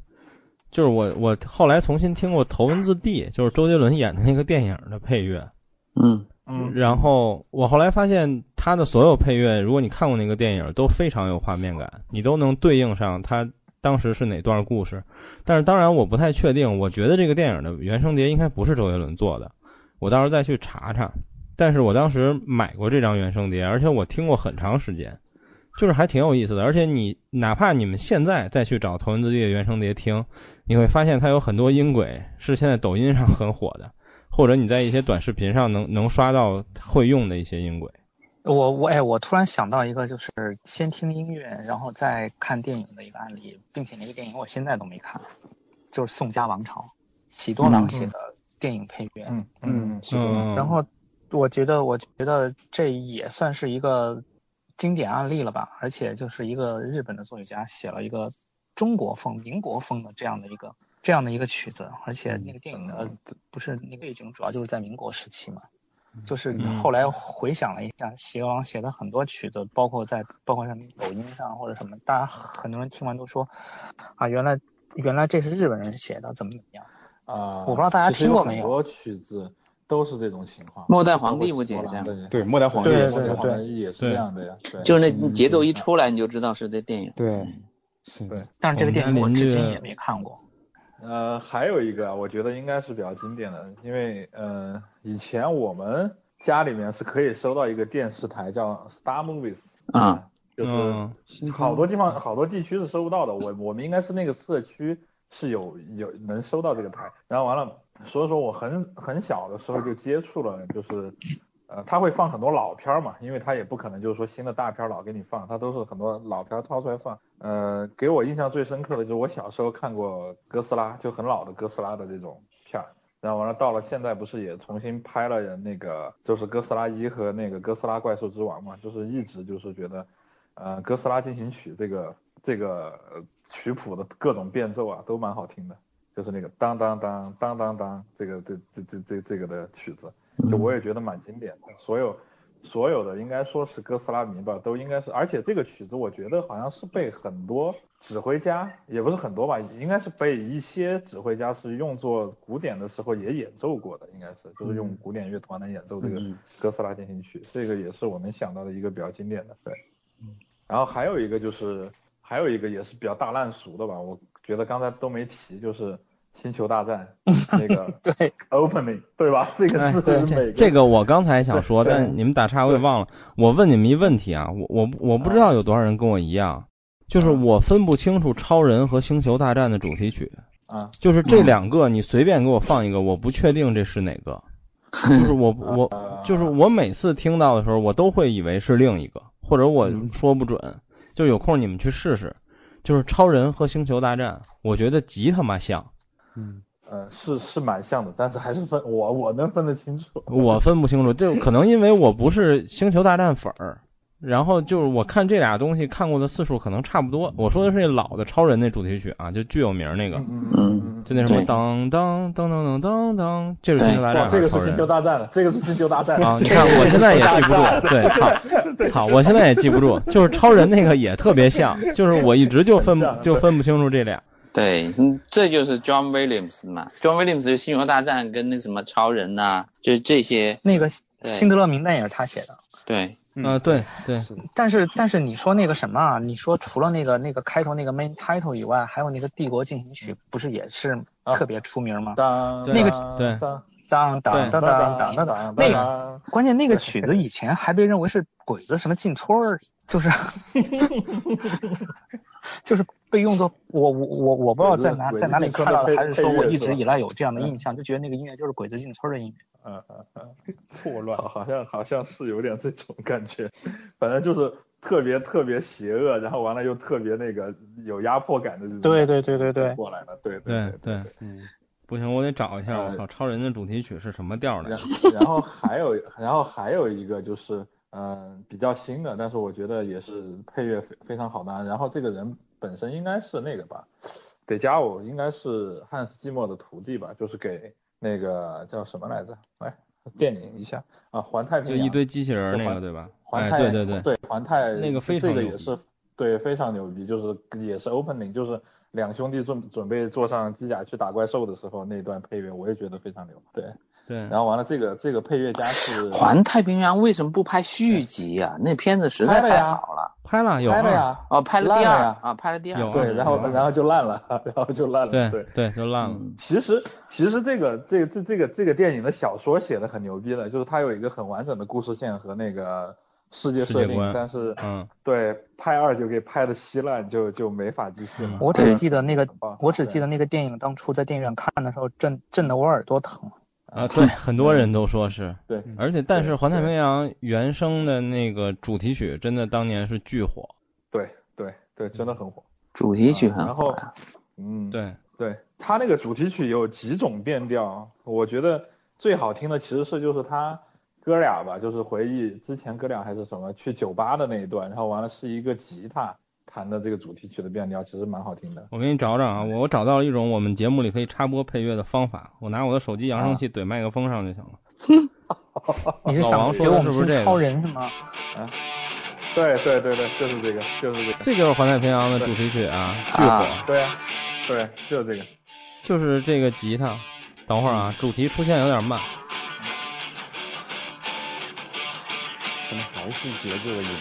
S1: 就是我我后来重新听过《头文字 D》，就是周杰伦演的那个电影的配乐，
S2: 嗯。
S3: 嗯，
S1: 然后我后来发现他的所有配乐，如果你看过那个电影，都非常有画面感，你都能对应上他当时是哪段故事。但是当然我不太确定，我觉得这个电影的原声碟应该不是周杰伦做的，我到时候再去查查。但是我当时买过这张原声碟，而且我听过很长时间，就是还挺有意思的。而且你哪怕你们现在再去找头文字 D 的原声碟听，你会发现它有很多音轨是现在抖音上很火的，或者你在一些短视频上能能刷到会用的一些音轨。
S5: 我我哎，我突然想到一个，就是先听音乐然后再看电影的一个案例，并且那个电影我现在都没看，就是《宋家王朝》，喜多郎写的电影配乐。
S3: 嗯嗯嗯。
S5: 然后。我觉得，我觉得这也算是一个经典案例了吧？而且就是一个日本的作曲家写了一个中国风、民国风的这样的一个这样的一个曲子，而且那个电影的不是那个背景主要就是在民国时期嘛。就是后来回想了一下，邪王写的很多曲子，包括在包括像抖音上或者什么，大家很多人听完都说啊，原来原来这是日本人写的，怎么怎么样
S3: 啊？
S5: 我不知道大家听过没有？
S3: 很多曲子都是这种情况。
S2: 末代皇帝不也这样？
S4: 对，末代皇帝
S5: 对
S3: 对
S5: 对
S3: 也是这样的呀。对，
S2: 就是那节奏一出来，你就知道是这电影。
S4: 对，
S3: 是。对。
S5: 但是这个电影我至今也没看过。
S3: 呃，还有一个，我觉得应该是比较经典的，因为呃，以前我们家里面是可以收到一个电视台叫 Star Movies
S2: 啊，
S3: 就是好多地方好多地区是收不到的，我我们应该是那个社区是有有能收到这个台，然后完了，所以说我很很小的时候就接触了，就是。呃，他会放很多老片儿嘛，因为他也不可能就是说新的大片儿老给你放，他都是很多老片儿掏出来放。呃，给我印象最深刻的就是我小时候看过哥斯拉，就很老的哥斯拉的这种片儿。然后完了到了现在不是也重新拍了那个就是哥斯拉一和那个哥斯拉怪兽之王嘛，就是一直就是觉得，呃，哥斯拉进行曲这个这个曲谱的各种变奏啊都蛮好听的，就是那个当当当当当当这个这这这这这个的曲子。就我也觉得蛮经典的，所有所有的应该说是哥斯拉迷吧，都应该是，而且这个曲子我觉得好像是被很多指挥家，也不是很多吧，应该是被一些指挥家是用作古典的时候也演奏过的，应该是就是用古典乐团来演奏这个哥斯拉进行曲，这个也是我能想到的一个比较经典的，对，然后还有一个就是还有一个也是比较大烂熟的吧，我觉得刚才都没提，就是。星球大战 那个
S5: 对。
S3: opening 对吧？这个是
S1: 对
S3: 这
S1: 这个我刚才想说，但你们打岔我也忘了。我问你们一问题啊，我我我不知道有多少人跟我一样，就是我分不清楚超人和星球大战的主题曲
S3: 啊，
S1: 就是这两个你随便给我放一个，我不确定这是哪个，就是我我就是我每次听到的时候，我都会以为是另一个，或者我说不准，就有空你们去试试，就是超人和星球大战，我觉得极他妈像。
S3: 嗯，呃，是是蛮像的，但是还是分我我能分得清楚，
S1: 我分不清楚，就可能因为我不是星球大战粉儿，然后就是我看这俩东西看过的次数可能差不多。我说的是那老的超人那主题曲啊，就巨有名那个，
S2: 嗯，
S1: 就那什么当当当当当当当，这是星球大战，
S3: 这个是星球大战了，这个是星球大战
S1: 啊。你看我现在也记不住，对，操，操，我现在也记不住，就是超人那个也特别像，就是我一直就分就分不清楚这俩。
S2: 对，这就是 John Williams 嘛，John Williams 就星球大战跟那什么超人呐，就是这些。
S5: 那个辛德勒名单也是他写的。
S2: 对，
S1: 嗯，对对。
S5: 但是但是你说那个什么啊？你说除了那个那个开头那个 main title 以外，还有那个帝国进行曲，不是也是特别出名吗？那个
S1: 对，
S5: 当当当当当当当，那个关键那个曲子以前还被认为是鬼子什么进村儿，就是。就是被用作我我我我不知道在哪在哪里看到的，还是说我一直以来有这样的印象，就觉得那个音乐就是鬼子进村的音乐。
S3: 嗯嗯嗯，错乱，好像好像是有点这种感觉，反正就是特别特别邪恶，然后完了又特别那个有压迫感的这种。
S5: 对对对对对。
S3: 过来了，对
S1: 对
S3: 对。
S1: 嗯，不行，我得找一下，我操，超人的主题曲是什么调的？
S3: 然后还有然后还有一个就是。嗯，比较新的，但是我觉得也是配乐非非常好的。然后这个人本身应该是那个吧，得加我应该是汉斯季默的徒弟吧，就是给那个叫什么来着？来电影一下啊，环太平
S1: 洋就一堆机器人那个对吧？
S3: 环太
S1: 对对对
S3: 对环太
S1: 那个非常
S3: 这个也是对非常牛逼，就是也是 opening，就是两兄弟准准备坐上机甲去打怪兽的时候那段配乐，我也觉得非常牛。对。
S1: 对，
S3: 然后完了，这个这个配乐家是
S2: 环太平洋，为什么不拍续集啊？那片子实在太好了，
S1: 拍了有
S3: 拍了呀，
S2: 哦，拍了第二啊，拍了第二，
S3: 对，然后然后就烂了，然后就烂了，对
S1: 对对，就烂了。
S3: 其实其实这个这个这这个这个电影的小说写的很牛逼的，就是它有一个很完整的故事线和那个世界设定，但是
S1: 嗯，
S3: 对，拍二就给拍的稀烂，就就没法继续了。
S5: 我只记得那个，我只记得那个电影当初在电影院看的时候震震得我耳朵疼。
S1: 啊，对，很多人都说是，
S3: 对，
S1: 而且但是环太平洋原声的那个主题曲真的当年是巨火，
S3: 对对对，真的很火，
S2: 主题曲很
S3: 火，嗯，
S1: 对
S3: 对，他那个主题曲有几种变调，我觉得最好听的其实是就是他哥俩吧，就是回忆之前哥俩还是什么去酒吧的那一段，然后完了是一个吉他弹的这个主题曲的变调，其实蛮好听的。
S1: 我给你找找啊，我找到了一种我们节目里可以插播配乐的方法，我拿我的手机扬声器怼麦克风上就行了。
S5: 你是想
S1: 说的是不是这个？
S5: 超人是吗？
S3: 啊，对对对对，就是这个，就是这个。
S1: 这就是环太平洋的主题曲啊，巨火。
S3: 对啊，对，就是这个，
S1: 就是这个吉他。等会儿啊，主题出现有点慢。
S4: 怎么还是节奏的影子？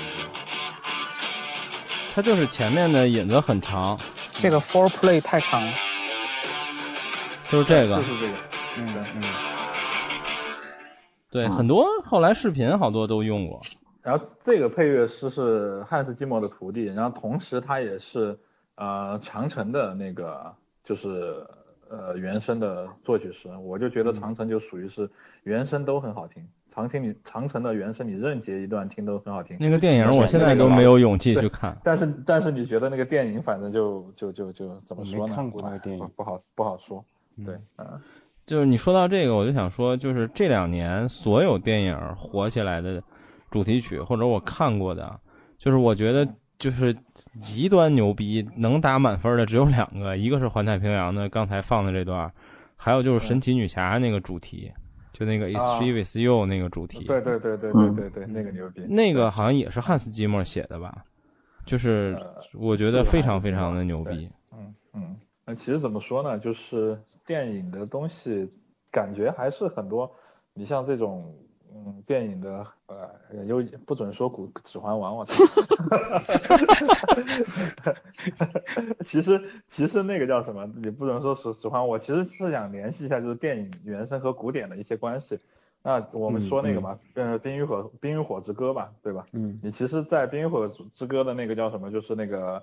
S1: 它就是前面的引子很长。
S5: 这个 four play 太长了。
S1: 就是这个。
S3: 就是这个。嗯嗯。
S1: 对，很多后来视频好多都用过。
S3: 然后这个配乐师是汉斯季默的徒弟，然后同时他也是呃长城的那个就是呃原声的作曲师。我就觉得长城就属于是原声都很好听。长城里长城的原声你任杰一段听都很好听。
S1: 那个电影我现在都没有勇气去看。
S3: 但是但是你觉得那个电影反正就就就就怎么说
S4: 呢？没看过那个电影，
S3: 不好不好说。对，嗯，
S1: 就是你说到这个，我就想说，就是这两年所有电影火起来的主题曲，或者我看过的，就是我觉得就是极端牛逼，能打满分的只有两个，一个是环太平洋的刚才放的这段，还有就是神奇女侠那个主题。就那个 Is She With You 那个主题，
S3: 对对对对对对对，那个牛逼。
S1: 那个好像也是汉斯季默写的吧？就是我觉得非常非常的牛逼。
S3: 嗯嗯，那其实怎么说呢？就是电影的东西，感觉还是很多。你像这种。嗯，电影的呃，又不准说古指环王，我操！其实其实那个叫什么？你不能说是指环，我其实是想联系一下，就是电影原声和古典的一些关系。那我们说那个嘛，呃，冰与火冰与火之歌吧，对吧？
S4: 嗯。
S3: 你其实，在冰与火之歌的那个叫什么？就是那个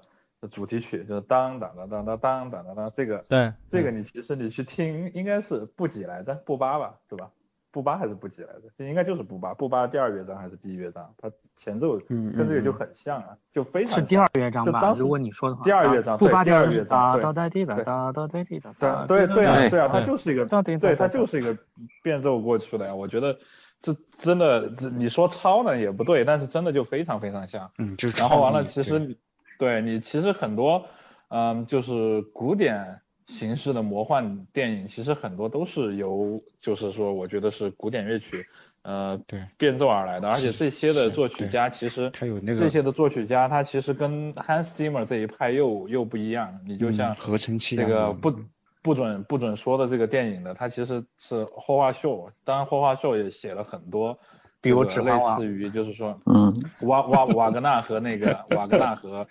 S3: 主题曲，就是当当当当当当当当，这个
S1: 对，
S3: 这个你其实你去听，应该是布几来着？布八吧，对吧？布巴还是布吉来着？这应该就是布巴。布巴第二乐章还是第一乐章？它前奏跟这个就很像啊，就非常
S5: 是第二乐章吧？如果你说的话，
S3: 第二乐章，
S5: 布巴
S3: 第二乐章，
S5: 哒哒滴哒哒哒哒滴哒。
S3: 对对
S2: 啊
S3: 对啊，它就是一个，对它就是一个变奏过去的呀。我觉得这真的，你说抄呢也不对，但是真的就非常非常像。
S4: 嗯，就是。
S3: 然后完了，其实对你其实很多，嗯，就是古典。形式的魔幻电影其实很多都是由，就是说，我觉得是古典乐曲，呃，
S4: 对，
S3: 变奏而来的。而且这些的作曲家其实，
S4: 他有那个
S3: 这些的作曲家，他其实跟 Hans Zimmer 这一派又又不一样。你就像
S4: 合成器
S3: 这个不不准不准说的这个电影的，他其实是霍华秀，当然霍华秀也写了很多。
S5: 比如指
S3: 类似于就是说，
S2: 嗯，
S3: 瓦瓦瓦格纳和那个 瓦格纳和，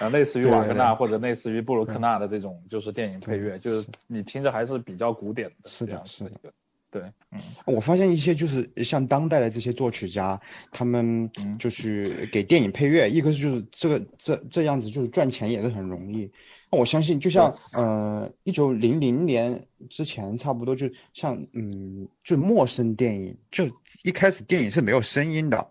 S3: 呃，类似于瓦格纳或者类似于布鲁克纳的这种就是电影配乐，就是你听着还是比较古典的。
S4: 是的，是的。
S3: 对，嗯。
S4: 我发现一些就是像当代的这些作曲家，他们就是给电影配乐，一个是就是这个这这样子就是赚钱也是很容易。我相信，就像呃，一九零零年之前，差不多就像嗯，就陌生电影，就一开始电影是没有声音的，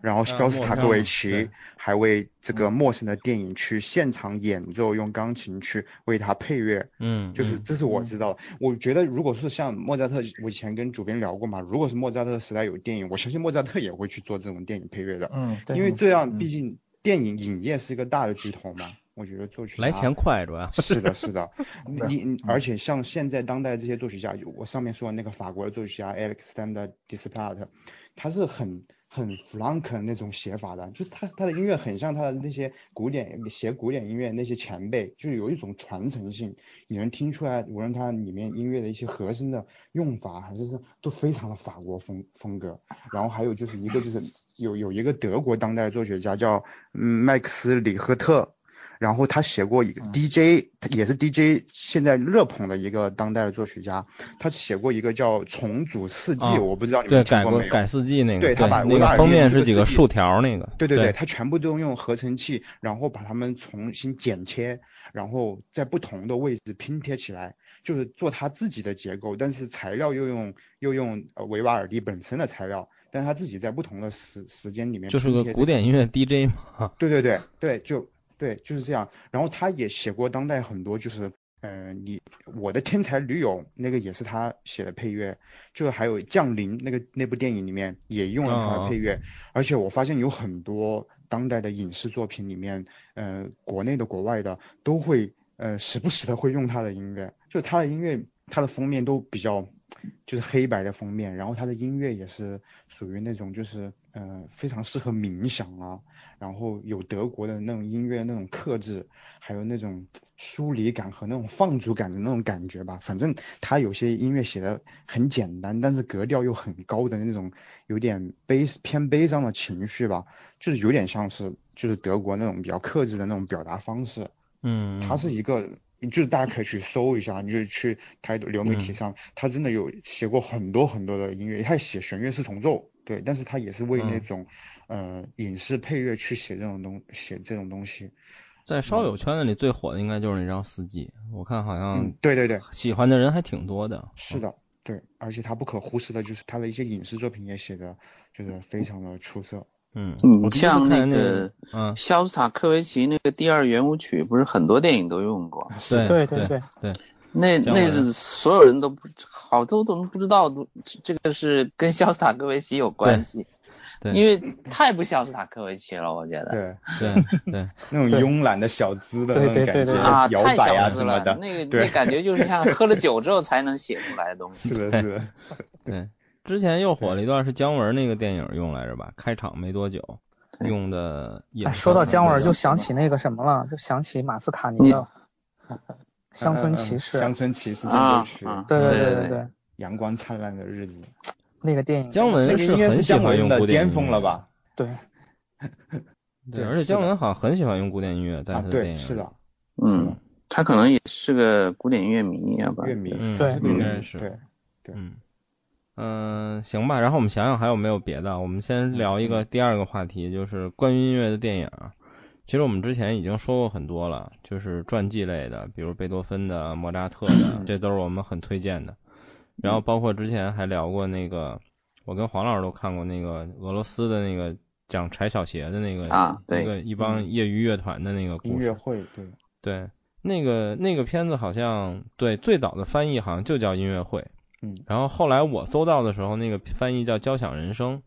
S4: 然后肖斯塔科维奇还为这个陌生的电影去现场演奏，用钢琴去为他配乐，
S1: 嗯，
S4: 就是这是我知道。我觉得如果是像莫扎特，我以前跟主编聊过嘛，如果是莫扎特时代有电影，我相信莫扎特也会去做这种电影配乐的，
S3: 嗯，
S4: 因为这样毕竟电影影业是一个大的巨头嘛。我觉得作曲
S1: 来钱快主要。
S4: 是的，是的，你而且像现在当代这些作曲家，我上面说的那个法国的作曲家 Alexander Displat，他是很很 flank 那种写法的，就他他的音乐很像他的那些古典写古典音乐那些前辈，就是有一种传承性，你能听出来，无论他里面音乐的一些和声的用法，还是都非常的法国风风格。然后还有就是一个就是有有一个德国当代作曲家叫嗯麦克斯里赫特。然后他写过一个 DJ，他也是 DJ，现在热捧的一个当代的作曲家。他写过一个叫《重组四季》，我不知道你们听过没有？
S1: 改四季那个。
S4: 对他把
S1: 那个封面是几个竖条那个。
S4: 对对对，他全部都用合成器，然后把它们重新剪切，然后在不同的位置拼贴起来，就是做他自己的结构，但是材料又用又用维瓦尔第本身的材料，但是他自己在不同的时时间里面。
S1: 就是个古典音乐 DJ 嘛。
S4: 对对对对，就。对，就是这样。然后他也写过当代很多就是嗯，你我的天才女友那个也是他写的配乐，就还有降临那个那部电影里面也用了他的配乐，而且我发现有很多当代的影视作品里面，呃，国内的国外的都会呃时不时的会用他的音乐，就他的音乐他的封面都比较。就是黑白的封面，然后他的音乐也是属于那种就是呃非常适合冥想啊，然后有德国的那种音乐那种克制，还有那种疏离感和那种放逐感的那种感觉吧。反正他有些音乐写的很简单，但是格调又很高的那种有点悲偏悲伤的情绪吧，就是有点像是就是德国那种比较克制的那种表达方式。
S1: 嗯，
S4: 他是一个。就是大家可以去搜一下，你就去台流媒体上，他真的有写过很多很多的音乐，他写弦乐四重奏，对，但是他也是为那种呃影视配乐去写这种东写这种东西。
S1: 在烧友圈子里最火的应该就是那张《四季》，我看好像
S4: 对对对，
S1: 喜欢的人还挺多的。
S4: 是的，对，而且他不可忽视的就是他的一些影视作品也写的就是非常的出色。
S1: 嗯
S2: 嗯，像那个嗯，肖斯塔科维奇那个第二圆舞曲，不是很多电影都用过。
S1: 对
S5: 对对
S1: 对。
S2: 那那是所有人都不好多都不知道，这个是跟肖斯塔科维奇有关系。
S1: 对。
S2: 因为太不肖斯塔科维奇了，我觉得。
S4: 对
S1: 对对。
S4: 那种慵懒的小资的那种感觉
S2: 啊，
S4: 摇摆啊什么的。
S2: 那个那感觉就是像 喝了酒之后才能写出来的东西。
S4: 是的，是的。
S1: 对。之前又火了一段是姜文那个电影用来着吧？开场没多久。用的也
S5: 说到姜文就想起那个什么了，就想起马斯卡尼的《乡村骑士》。
S4: 乡村骑士这曲，
S5: 对
S2: 对
S5: 对对对。
S4: 阳光灿烂的日子。
S5: 那个电影。
S1: 姜文是很喜欢用古典
S4: 巅峰了吧？
S5: 对。
S1: 对，而且姜文好像很喜欢用古典音乐在他的电影。
S4: 是的。
S2: 嗯，他可能也是个古典音乐迷
S4: 啊
S2: 吧？
S4: 乐迷，
S5: 对，
S1: 应该是。
S4: 对对。
S1: 嗯。嗯，行吧，然后我们想想还有没有别的。我们先聊一个第二个话题，就是关于音乐的电影。其实我们之前已经说过很多了，就是传记类的，比如贝多芬的、莫扎特的，这都是我们很推荐的。然后包括之前还聊过那个，我跟黄老师都看过那个俄罗斯的那个讲柴小鞋的那个
S2: 啊，对，
S1: 一个一帮业余乐团的那个
S4: 音乐会，对
S1: 对，那个那个片子好像对最早的翻译好像就叫音乐会。
S4: 嗯，
S1: 然后后来我搜到的时候，那个翻译叫《交响人生》，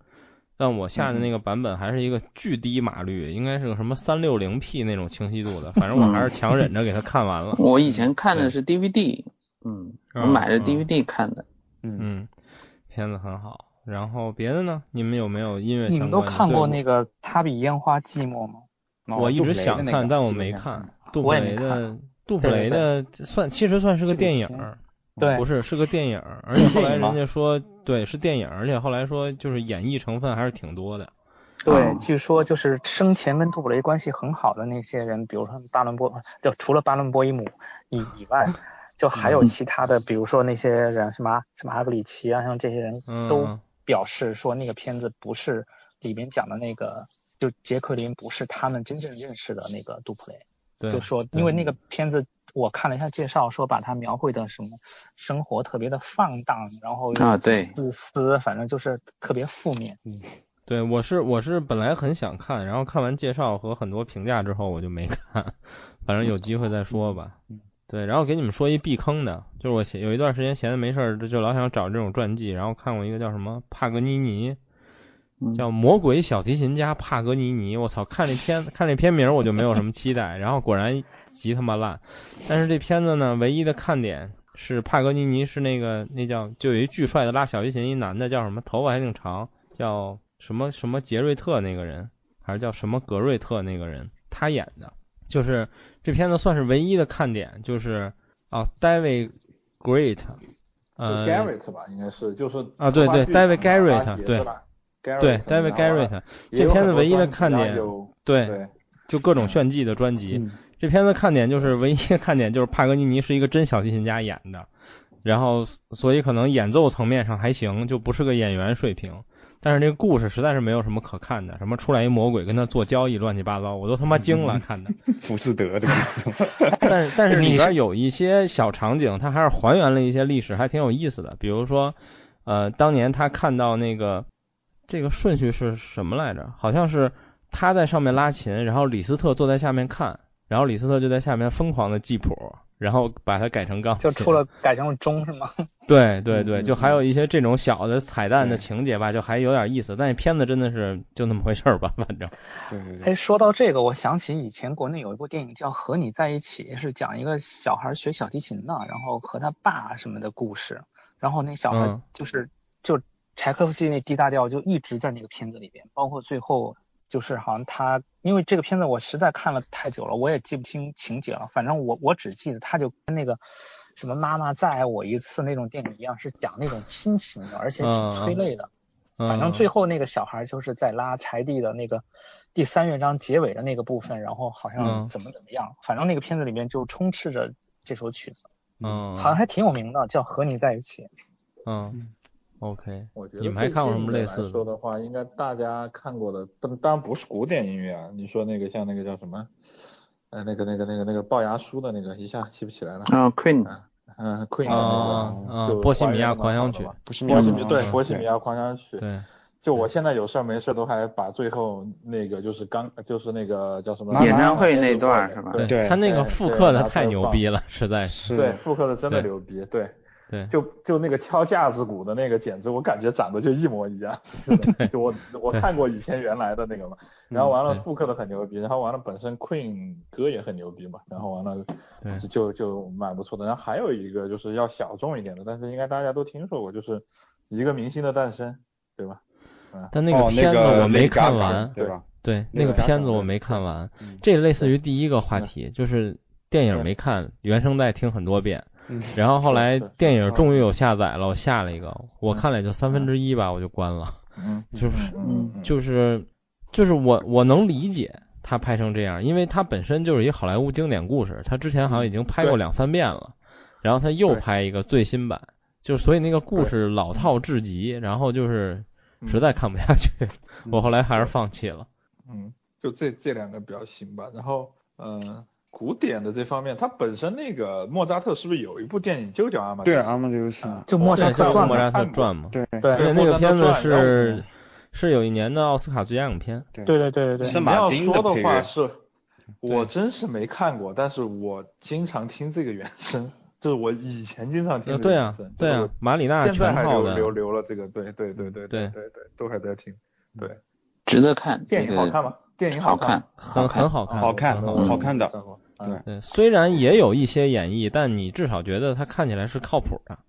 S1: 但我下的那个版本还是一个巨低码率，应该是个什么三六零 P 那种清晰度的，反正我还是强忍着给它看完了。
S2: 我以前看的是 DVD，嗯，我买的 DVD 看的。
S1: 嗯嗯，片子很好。然后别的呢？你们有没有音乐？
S5: 你们都看过那个《他比烟花寂寞》吗？
S1: 我一直想看，但我没看。杜普雷的，杜普雷的算其实算是个电影。
S5: 对，
S1: 不是，是个电影，而且后来人家说，对，是电影，而且后来说就是演绎成分还是挺多的。
S5: 对，据说就是生前跟杜普雷关系很好的那些人，比如说巴伦波，就除了巴伦波伊姆以以外，就还有其他的，比如说那些人，什么什么阿格里奇啊，像这些人都表示说那个片子不是里面讲的那个，就杰克林不是他们真正认识的那个杜普雷，就说因为那个片子。我看了一下介绍，说把它描绘的什么生活特别的放荡，然后
S2: 啊对
S5: 自私，反正就是特别负面。
S1: 嗯，对我是我是本来很想看，然后看完介绍和很多评价之后我就没看，反正有机会再说吧。对，然后给你们说一避坑的，就是我闲有一段时间闲的没事儿，就老想找这种传记，然后看过一个叫什么帕格尼尼。叫魔鬼小提琴家帕格尼尼，我操！看这片看这片名我就没有什么期待，然后果然极他妈烂。但是这片子呢，唯一的看点是帕格尼尼是那个那叫就有一巨帅的拉小提琴一男的叫什么，头发还挺长，叫什么什么杰瑞特那个人，还是叫什么格瑞特那个人，他演的。就是这片子算是唯一的看点，就是啊，David Great，呃
S3: ，Garrett 吧，应该是就是
S1: 啊，对对，David Garrett，对。对，David Garrett，这片子唯一的看点，对，就各种炫技的专辑。这片子看点就是唯一的看点就是帕格尼尼是一个真小提琴家演的，然后所以可能演奏层面上还行，就不是个演员水平。但是这个故事实在是没有什么可看的，什么出来一魔鬼跟他做交易，乱七八糟，我都他妈惊了 看的。
S4: 浮士德的意思。
S1: 但是但是里边有一些小场景，他还是还原了一些历史，还挺有意思的。比如说，呃，当年他看到那个。这个顺序是什么来着？好像是他在上面拉琴，然后李斯特坐在下面看，然后李斯特就在下面疯狂的记谱，然后把它改成钢琴，
S5: 就出了改成了钟是吗？
S1: 对对对，就还有一些这种小的彩蛋的情节吧，就还有点意思。但是片子真的是就那么回事儿吧，反正。
S4: 对对对。
S5: 哎，说到这个，我想起以前国内有一部电影叫《和你在一起》，是讲一个小孩学小提琴的，然后和他爸什么的故事。然后那小孩就是就柴可夫斯基那 D 大调就一直在那个片子里边，包括最后。就是好像他，因为这个片子我实在看了太久了，我也记不清情节了。反正我我只记得他就跟那个什么妈妈再爱我一次那种电影一样，是讲那种亲情的，而且挺催泪的。反正最后那个小孩就是在拉柴蒂的那个第三乐章结尾的那个部分，然后好像怎么怎么样。反正那个片子里面就充斥着这首曲子，
S1: 嗯，
S5: 好像还挺有名的，叫和你在一起。
S1: 嗯。OK，
S3: 我觉得
S1: 你们还看过什么类似
S3: 的？说的话，应该大家看过的，但，当然不是古典音乐啊。你说那个像那个叫什么？呃，那个那个那个那个龅牙叔的那个，一下记不起来了。
S2: 啊，Queen，
S3: 嗯，Queen 的那
S1: 个，波西米亚狂想曲，
S3: 波西米对，波西米亚狂想曲。
S1: 对。
S3: 就我现在有事儿没事都还把最后那个就是刚就是那个叫什么
S2: 演唱会那段是吧？
S1: 对，他那个复刻的太牛逼了，实在
S4: 是。
S3: 对，复刻的真的牛逼，对。
S1: 对，
S3: 就就那个敲架子鼓的那个，简直我感觉长得就一模一样。就我我看过以前原来的那个嘛，然后完了复刻的很牛逼，然后完了本身 Queen 歌也很牛逼嘛，然后完了就就蛮不错的。然后还有一个就是要小众一点的，但是应该大家都听说过，就是一个明星的诞生，对吧？
S1: 但那个片子我没看完，
S4: 对吧？
S1: 对，那个片子我没看完。这类似于第一个话题，就是电影没看，原声带听很多遍。然后后来电影终于有下载了，我下了一个，我看了也就三分之一吧，我就关了。
S3: 嗯，
S1: 就是就是就是我我能理解他拍成这样，因为他本身就是一好莱坞经典故事，他之前好像已经拍过两三遍了，然后他又拍一个最新版，就所以那个故事老套至极，然后就是实在看不下去，我后来还是放弃了。
S3: 嗯，就这这两个比较行吧，然后嗯。古典的这方面，它本身那个莫扎特是不是有一部电影就叫阿玛
S4: 对，阿玛迪斯，
S5: 就莫扎特传
S1: 莫扎特传嘛。
S4: 对
S5: 对，
S1: 那个片子是是有一年的奥斯卡最佳影片。
S5: 对对对对对。
S3: 是马丁的说的话是，我真是没看过，但是我经常听这个原声，就是我以前经常听。
S1: 对啊，对啊，马里纳
S3: 全
S1: 套
S3: 的。留留了这个，对对对
S1: 对
S3: 对对对，都还在听。对，
S2: 值得看。
S3: 电影好看吗？电影
S2: 好
S3: 看，
S1: 很很好看，
S4: 好看，好看的。
S3: 对
S1: 对，虽然也有一些演绎，但你至少觉得它看起来是靠谱的。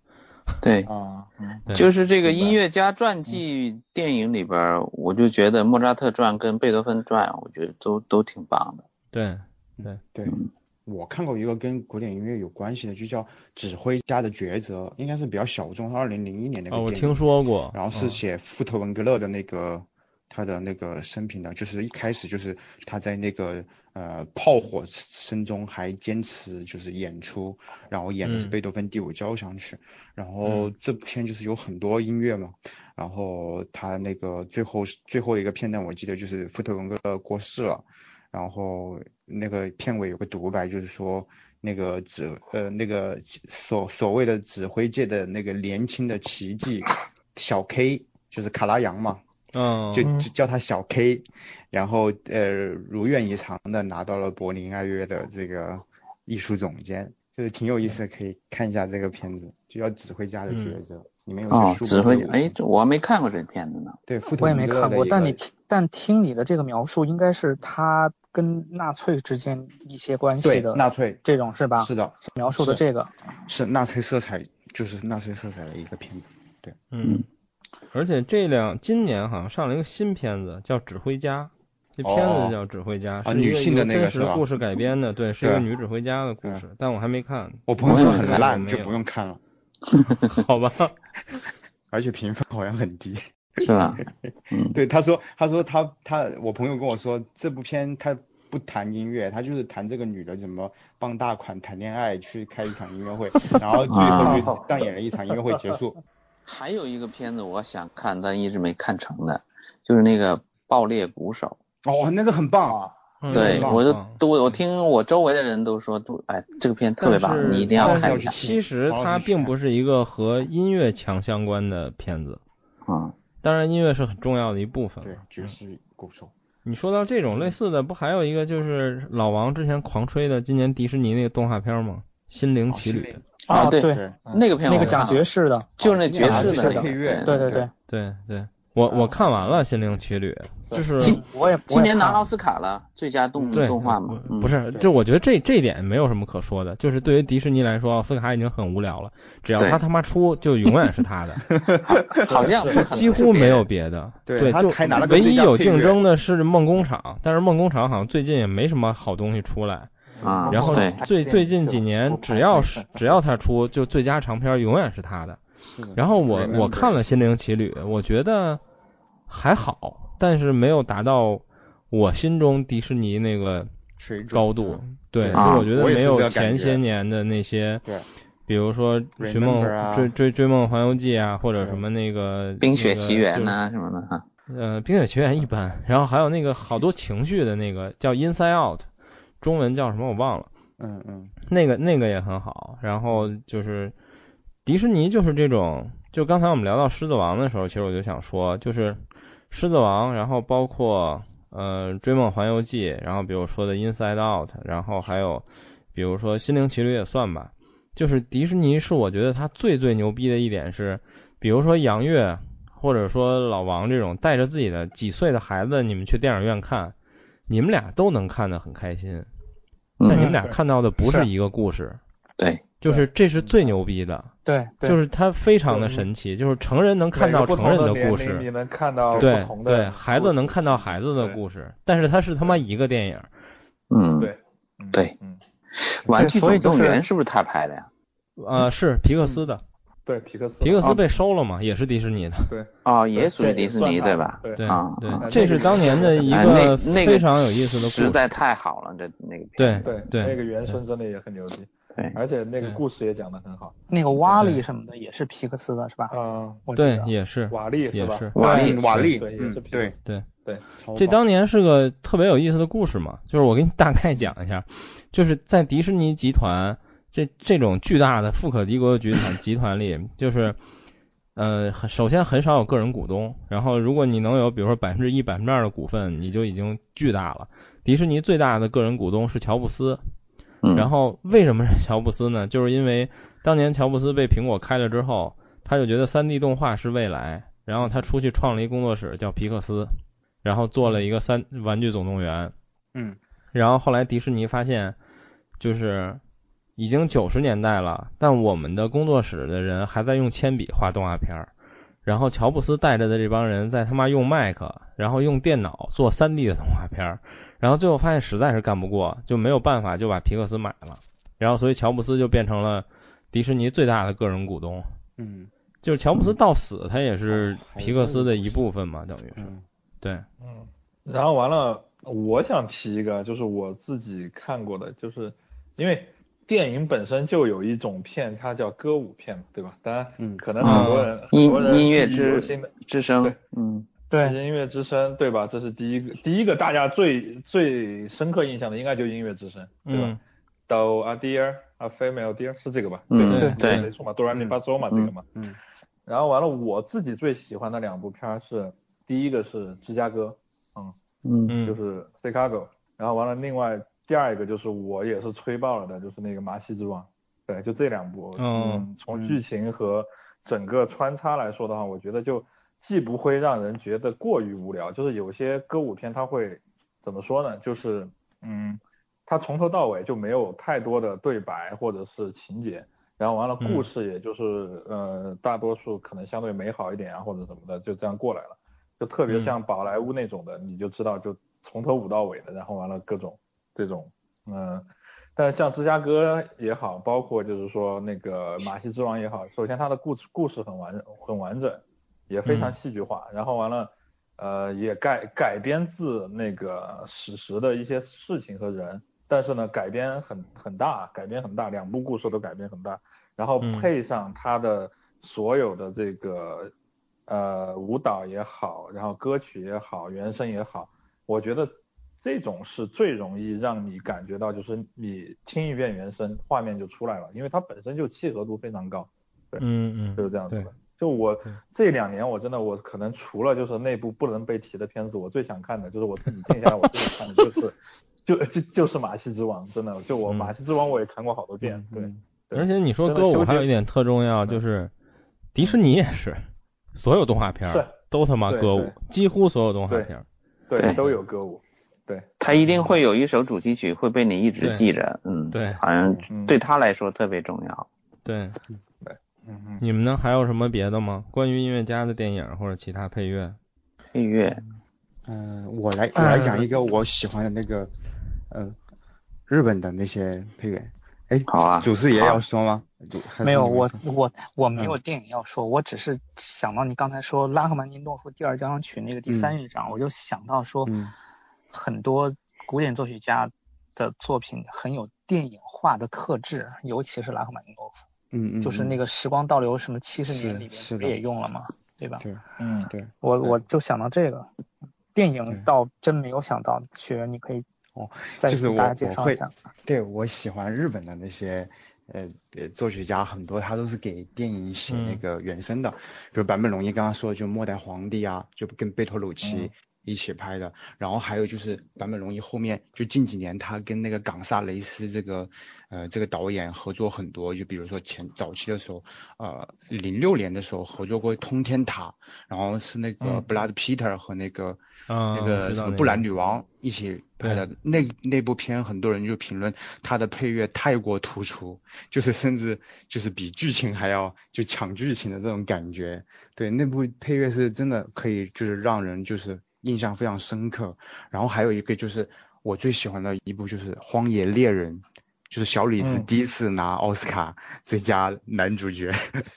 S2: 对
S3: 啊，
S2: 就是这个音乐家传记电影里边，我就觉得莫扎特传跟贝多芬传，我觉得都都挺棒的。
S1: 对对
S4: 对，我看过一个跟古典音乐有关系的，就叫《指挥家的抉择》，应该是比较小众，二零零一年那个电影。
S1: 我听说过。
S4: 然后是写富特文格勒的那个。他的那个生平呢，就是一开始就是他在那个呃炮火声中还坚持就是演出，然后演的是贝多芬第五交响曲，然后这部片就是有很多音乐嘛，然后他那个最后最后一个片段我记得就是富特文格勒过世了，然后那个片尾有个独白就是说那个指呃那个所所谓的指挥界的那个年轻的奇迹小 K 就是卡拉扬嘛。
S1: 嗯，
S4: 就就叫他小 K，然后呃如愿以偿的拿到了柏林爱乐的这个艺术总监，就是挺有意思的，可以看一下这个片子，就叫指挥家的抉择，里面有
S2: 哦，指挥，哎，这我还没看过这片子呢。
S4: 对，
S5: 我也没看过，但你但听你的这个描述，应该是他跟纳粹之间一些关系的，
S4: 纳粹
S5: 这种是吧？
S4: 是的，
S5: 描述的这个
S4: 是纳粹色彩，就是纳粹色彩的一个片子，对，
S1: 嗯。而且这两今年好像上了一个新片子，叫《指挥家》，这片子叫《指挥家》，是
S4: 女性的那个
S1: 真实故事改编的，对，是一个女指挥家的故事，但我还没看。
S4: 我朋友说很烂，就不用看了。
S1: 好吧。
S4: 而且评分好像很低。
S2: 是吧？
S4: 对，他说，他说他他，我朋友跟我说，这部片他不谈音乐，他就是谈这个女的怎么帮大款谈恋爱，去开一场音乐会，然后最后就上演了一场音乐会结束。
S2: 还有一个片子我想看，但一直没看成的，就是那个《爆裂鼓手》。
S4: 哦，那个很棒啊！
S2: 对，我就都我听我周围的人都说，都哎，这个片特别棒，你一定要看一下。
S1: 其实它并不是一个和音乐强相关的片子。
S2: 啊，
S1: 当然音乐是很重要的一部分。
S4: 对，爵士鼓手。
S1: 你说到这种类似的，不还有一个就是老王之前狂吹的今年迪士尼那个动画片吗？心灵奇旅》
S2: 啊，对
S5: 对，
S2: 那个片
S5: 那个讲爵士的，
S2: 就是那爵士
S5: 的
S2: 配
S4: 乐，
S5: 对对对。
S1: 对对，我我看完了《心灵奇旅》，就是
S5: 我也
S2: 今年拿奥斯卡了最佳动动画嘛，
S1: 不是，就我觉得这这点没有什么可说的，就是对于迪士尼来说，奥斯卡已经很无聊了，只要他他妈出，就永远是他的，
S2: 好像
S1: 几乎没有别的，对，就唯一有竞争的是梦工厂，但是梦工厂好像最近也没什么好东西出来。
S2: 啊，
S1: 然后最最近几年，只要是只要他出，就最佳长片永远是他的。然后我我看了《心灵奇旅》，我觉得还好，但是没有达到我心中迪士尼那个高度。对，就我觉得没有前些年的那些，比如说《寻梦追追追梦环游记》啊，或者什么那个《
S2: 冰雪奇缘》呐什么的哈。
S1: 呃，《冰雪奇缘》一般，然后还有那个好多情绪的那个叫《Inside Out》。中文叫什么我忘了，
S4: 嗯嗯，
S1: 那个那个也很好。然后就是迪士尼就是这种，就刚才我们聊到狮子王的时候，其实我就想说，就是狮子王，然后包括呃追梦环游记，然后比如说的 Inside Out，然后还有比如说心灵奇旅也算吧。就是迪士尼是我觉得它最最牛逼的一点是，比如说杨越或者说老王这种带着自己的几岁的孩子，你们去电影院看，你们俩都能看得很开心。但你们俩看到的不是一个故事，
S2: 对，
S1: 就是这是最牛逼的，
S5: 对，
S1: 就是它非常的神奇，就是成人能看到成人
S3: 的
S1: 故事，
S3: 你能看到
S1: 对对，孩子能看到孩子的故事，但是它是他妈一个电影，
S2: 嗯，
S3: 对，
S2: 对，玩具总动员是不是他拍的呀？
S1: 呃，是皮克斯的。
S3: 对皮克斯，
S1: 皮克斯被收了嘛，也是迪士尼的。
S3: 对，
S2: 哦，也属于迪士尼对吧？
S1: 对
S2: 啊，
S1: 对，这是当年的一个非常有意思的故
S2: 事，实在太好了，这那个
S1: 对
S3: 对
S1: 对，
S3: 那个原声真的也很牛逼，
S2: 对，
S3: 而且那个故事也讲得很好。
S5: 那个瓦力什么的也是皮克斯的是吧？
S3: 嗯，
S1: 对，也是
S3: 瓦力
S1: 也是
S2: 瓦力
S4: 瓦力，
S3: 对，也是
S4: 对
S1: 对
S3: 对。
S1: 这当年是个特别有意思的故事嘛，就是我给你大概讲一下，就是在迪士尼集团。这这种巨大的富可敌国的集团集团里，就是，呃，首先很少有个人股东，然后如果你能有比如说百分之一、百分之二的股份，你就已经巨大了。迪士尼最大的个人股东是乔布斯，然后为什么是乔布斯呢？就是因为当年乔布斯被苹果开了之后，他就觉得 3D 动画是未来，然后他出去创了一工作室叫皮克斯，然后做了一个三玩具总动员，
S4: 嗯，
S1: 然后后来迪士尼发现，就是。已经九十年代了，但我们的工作室的人还在用铅笔画动画片儿，然后乔布斯带着的这帮人在他妈用麦克，然后用电脑做 3D 的动画片儿，然后最后发现实在是干不过，就没有办法就把皮克斯买了，然后所以乔布斯就变成了迪士尼最大的个人股东。
S4: 嗯，
S1: 就是乔布斯到死他也是皮克斯的一部分嘛，等于是。对。
S3: 嗯。然后完了，我想提一个，就是我自己看过的，就是因为。电影本身就有一种片，它叫歌舞片，对吧？当然，嗯，可能很多人
S2: 音
S3: 音
S2: 乐之之声，
S3: 嗯，
S5: 对，
S3: 音乐之声，对吧？这是第一个，第一个大家最最深刻印象的，应该就音乐之声，对吧？Do a dear a female dear 是这个吧？
S2: 对
S3: 对
S2: 对，
S3: 没错嘛，哆来咪发嗦嘛，这个嘛。
S4: 嗯。
S3: 然后完了，我自己最喜欢的两部片是，第一个是芝加哥，嗯
S2: 嗯，
S3: 就是 Chicago，然后完了，另外。第二个就是我也是吹爆了的，就是那个《麻西之王》，对，就这两部，嗯，从剧情和整个穿插来说的话，我觉得就既不会让人觉得过于无聊，就是有些歌舞片它会怎么说呢？就是嗯，它从头到尾就没有太多的对白或者是情节，然后完了故事也就是呃大多数可能相对美好一点啊或者什么的就这样过来了，就特别像宝莱坞那种的，你就知道就从头舞到尾的，然后完了各种。这种，嗯，但是像芝加哥也好，包括就是说那个马戏之王也好，首先它的故事故事很完很完整，也非常戏剧化，然后完了，呃，也改改编自那个史实的一些事情和人，但是呢，改编很很大，改编很大，两部故事都改编很大，然后配上它的所有的这个呃舞蹈也好，然后歌曲也好，原声也好，我觉得。这种是最容易让你感觉到，就是你听一遍原声，画面就出来了，因为它本身就契合度非常高。对，
S1: 嗯
S3: 嗯，就是这样子的。就我这两年，我真的我可能除了就是那部不能被提的片子，我最想看的就是我自己静下来我自己看的就是 就就就是马戏之王，真的，就我马戏之王我也看过好多遍，对。
S1: 而且你说歌舞还有一点特重要，就是迪士尼也是，所有动画片都他妈歌舞，几乎所有动画片
S3: 对都有歌舞。对，
S2: 他一定会有一首主题曲会被你一直记着，嗯，
S1: 对，
S2: 好像对他来说特别重要。
S1: 对，
S3: 对，嗯嗯。
S1: 你们呢？还有什么别的吗？关于音乐家的电影或者其他配乐？
S2: 配乐，
S4: 嗯，我来我来讲一个我喜欢的那个，嗯，日本的那些配乐。哎，
S2: 好啊，
S4: 主持也要说吗？
S5: 没有，我我我没有电影要说，我只是想到你刚才说拉赫曼尼诺夫第二交响曲那个第三乐章，我就想到说。很多古典作曲家的作品很有电影化的特质，尤其是拉赫玛尼诺夫。
S4: 嗯嗯。
S5: 就是那个时光倒流什么七十年里面不也用了吗？
S4: 对
S5: 吧？
S4: 对。
S3: 嗯，
S4: 对。
S5: 我我就想到这个，电影倒真没有想到。雪原，你可以
S4: 哦，
S5: 再
S4: 给
S5: 大家介绍一下。
S4: 对，我喜欢日本的那些呃作曲家，很多他都是给电影写那个原声的，比如坂本龙一刚刚说的就末代皇帝啊，就跟贝托鲁奇。一起拍的，然后还有就是坂本龙一后面就近几年他跟那个冈萨雷斯这个呃这个导演合作很多，就比如说前早期的时候，呃零六年的时候合作过《通天塔》，然后是那个 Blood Peter 和那个那个什么布兰女王一起拍的，那那部片很多人就评论他的配乐太过突出，就是甚至就是比剧情还要就抢剧情的这种感觉，对那部配乐是真的可以就是让人就是。印象非常深刻，然后还有一个就是我最喜欢的一部就是《荒野猎人》，就是小李子第一次拿奥斯卡最佳男主角，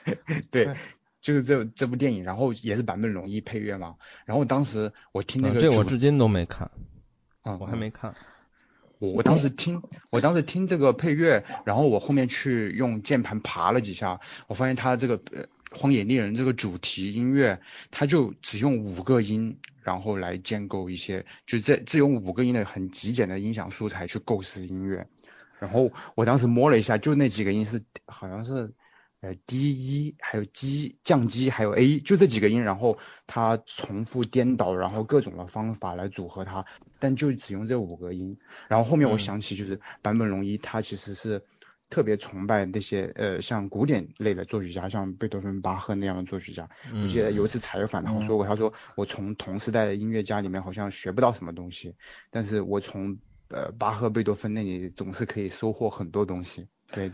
S4: 对，就是这这部电影，然后也是版本龙一配乐嘛，然后当时我听那个，
S1: 这我至今都没看，啊，我还没看，
S4: 我我当时听，我当时听这个配乐，然后我后面去用键盘爬了几下，我发现它这个呃。荒野猎人这个主题音乐，它就只用五个音，然后来建构一些，就这只用五个音的很极简的音响素材去构思音乐。然后我当时摸了一下，就那几个音是好像是呃 D E，，还有 G 降 G，还有 A，就这几个音，然后它重复颠倒，然后各种的方法来组合它，但就只用这五个音。然后后面我想起就是坂本龙一，他其实是。特别崇拜那些呃像古典类的作曲家，像贝多芬、巴赫那样的作曲家。我记得有一次采访，他说过，他说我从同时代的音乐家里面好像学不到什么东西，但是我从呃巴赫、贝多芬那里总是可以收获很多东西。对，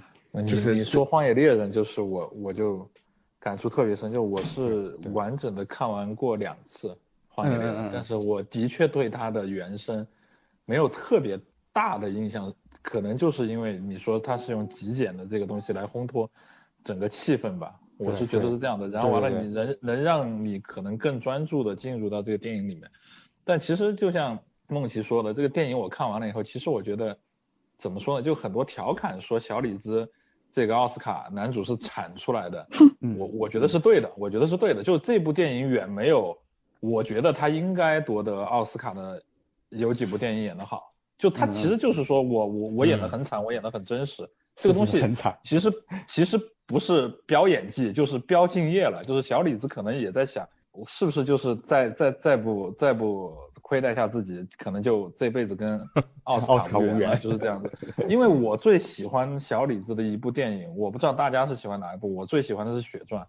S4: 就是
S3: 你说《荒野猎人》，就是我我就感触特别深，就我是完整的看完过两次《荒野猎人》，但是我的确对他的原声没有特别大的印象。可能就是因为你说他是用极简的这个东西来烘托整个气氛吧，我是觉得是这样的。然后完了，你能能让你可能更专注的进入到这个电影里面。但其实就像梦琪说的，这个电影我看完了以后，其实我觉得怎么说呢，就很多调侃说小李子这个奥斯卡男主是产出来的，我我觉得是对的，我觉得是对的。就这部电影远没有，我觉得他应该夺得奥斯卡的有几部电影演得好。就他其实就是说我我我演的很惨，我演的很真实，这个东西
S4: 很惨。
S3: 其实其实不是飙演技，就是飙敬业了。就是小李子可能也在想，我是不是就是再再再不再不亏待下自己，可能就这辈子跟 奥斯卡无缘，就是这样子。因为我最喜欢小李子的一部电影，我不知道大家是喜欢哪一部，我最喜欢的是《血传》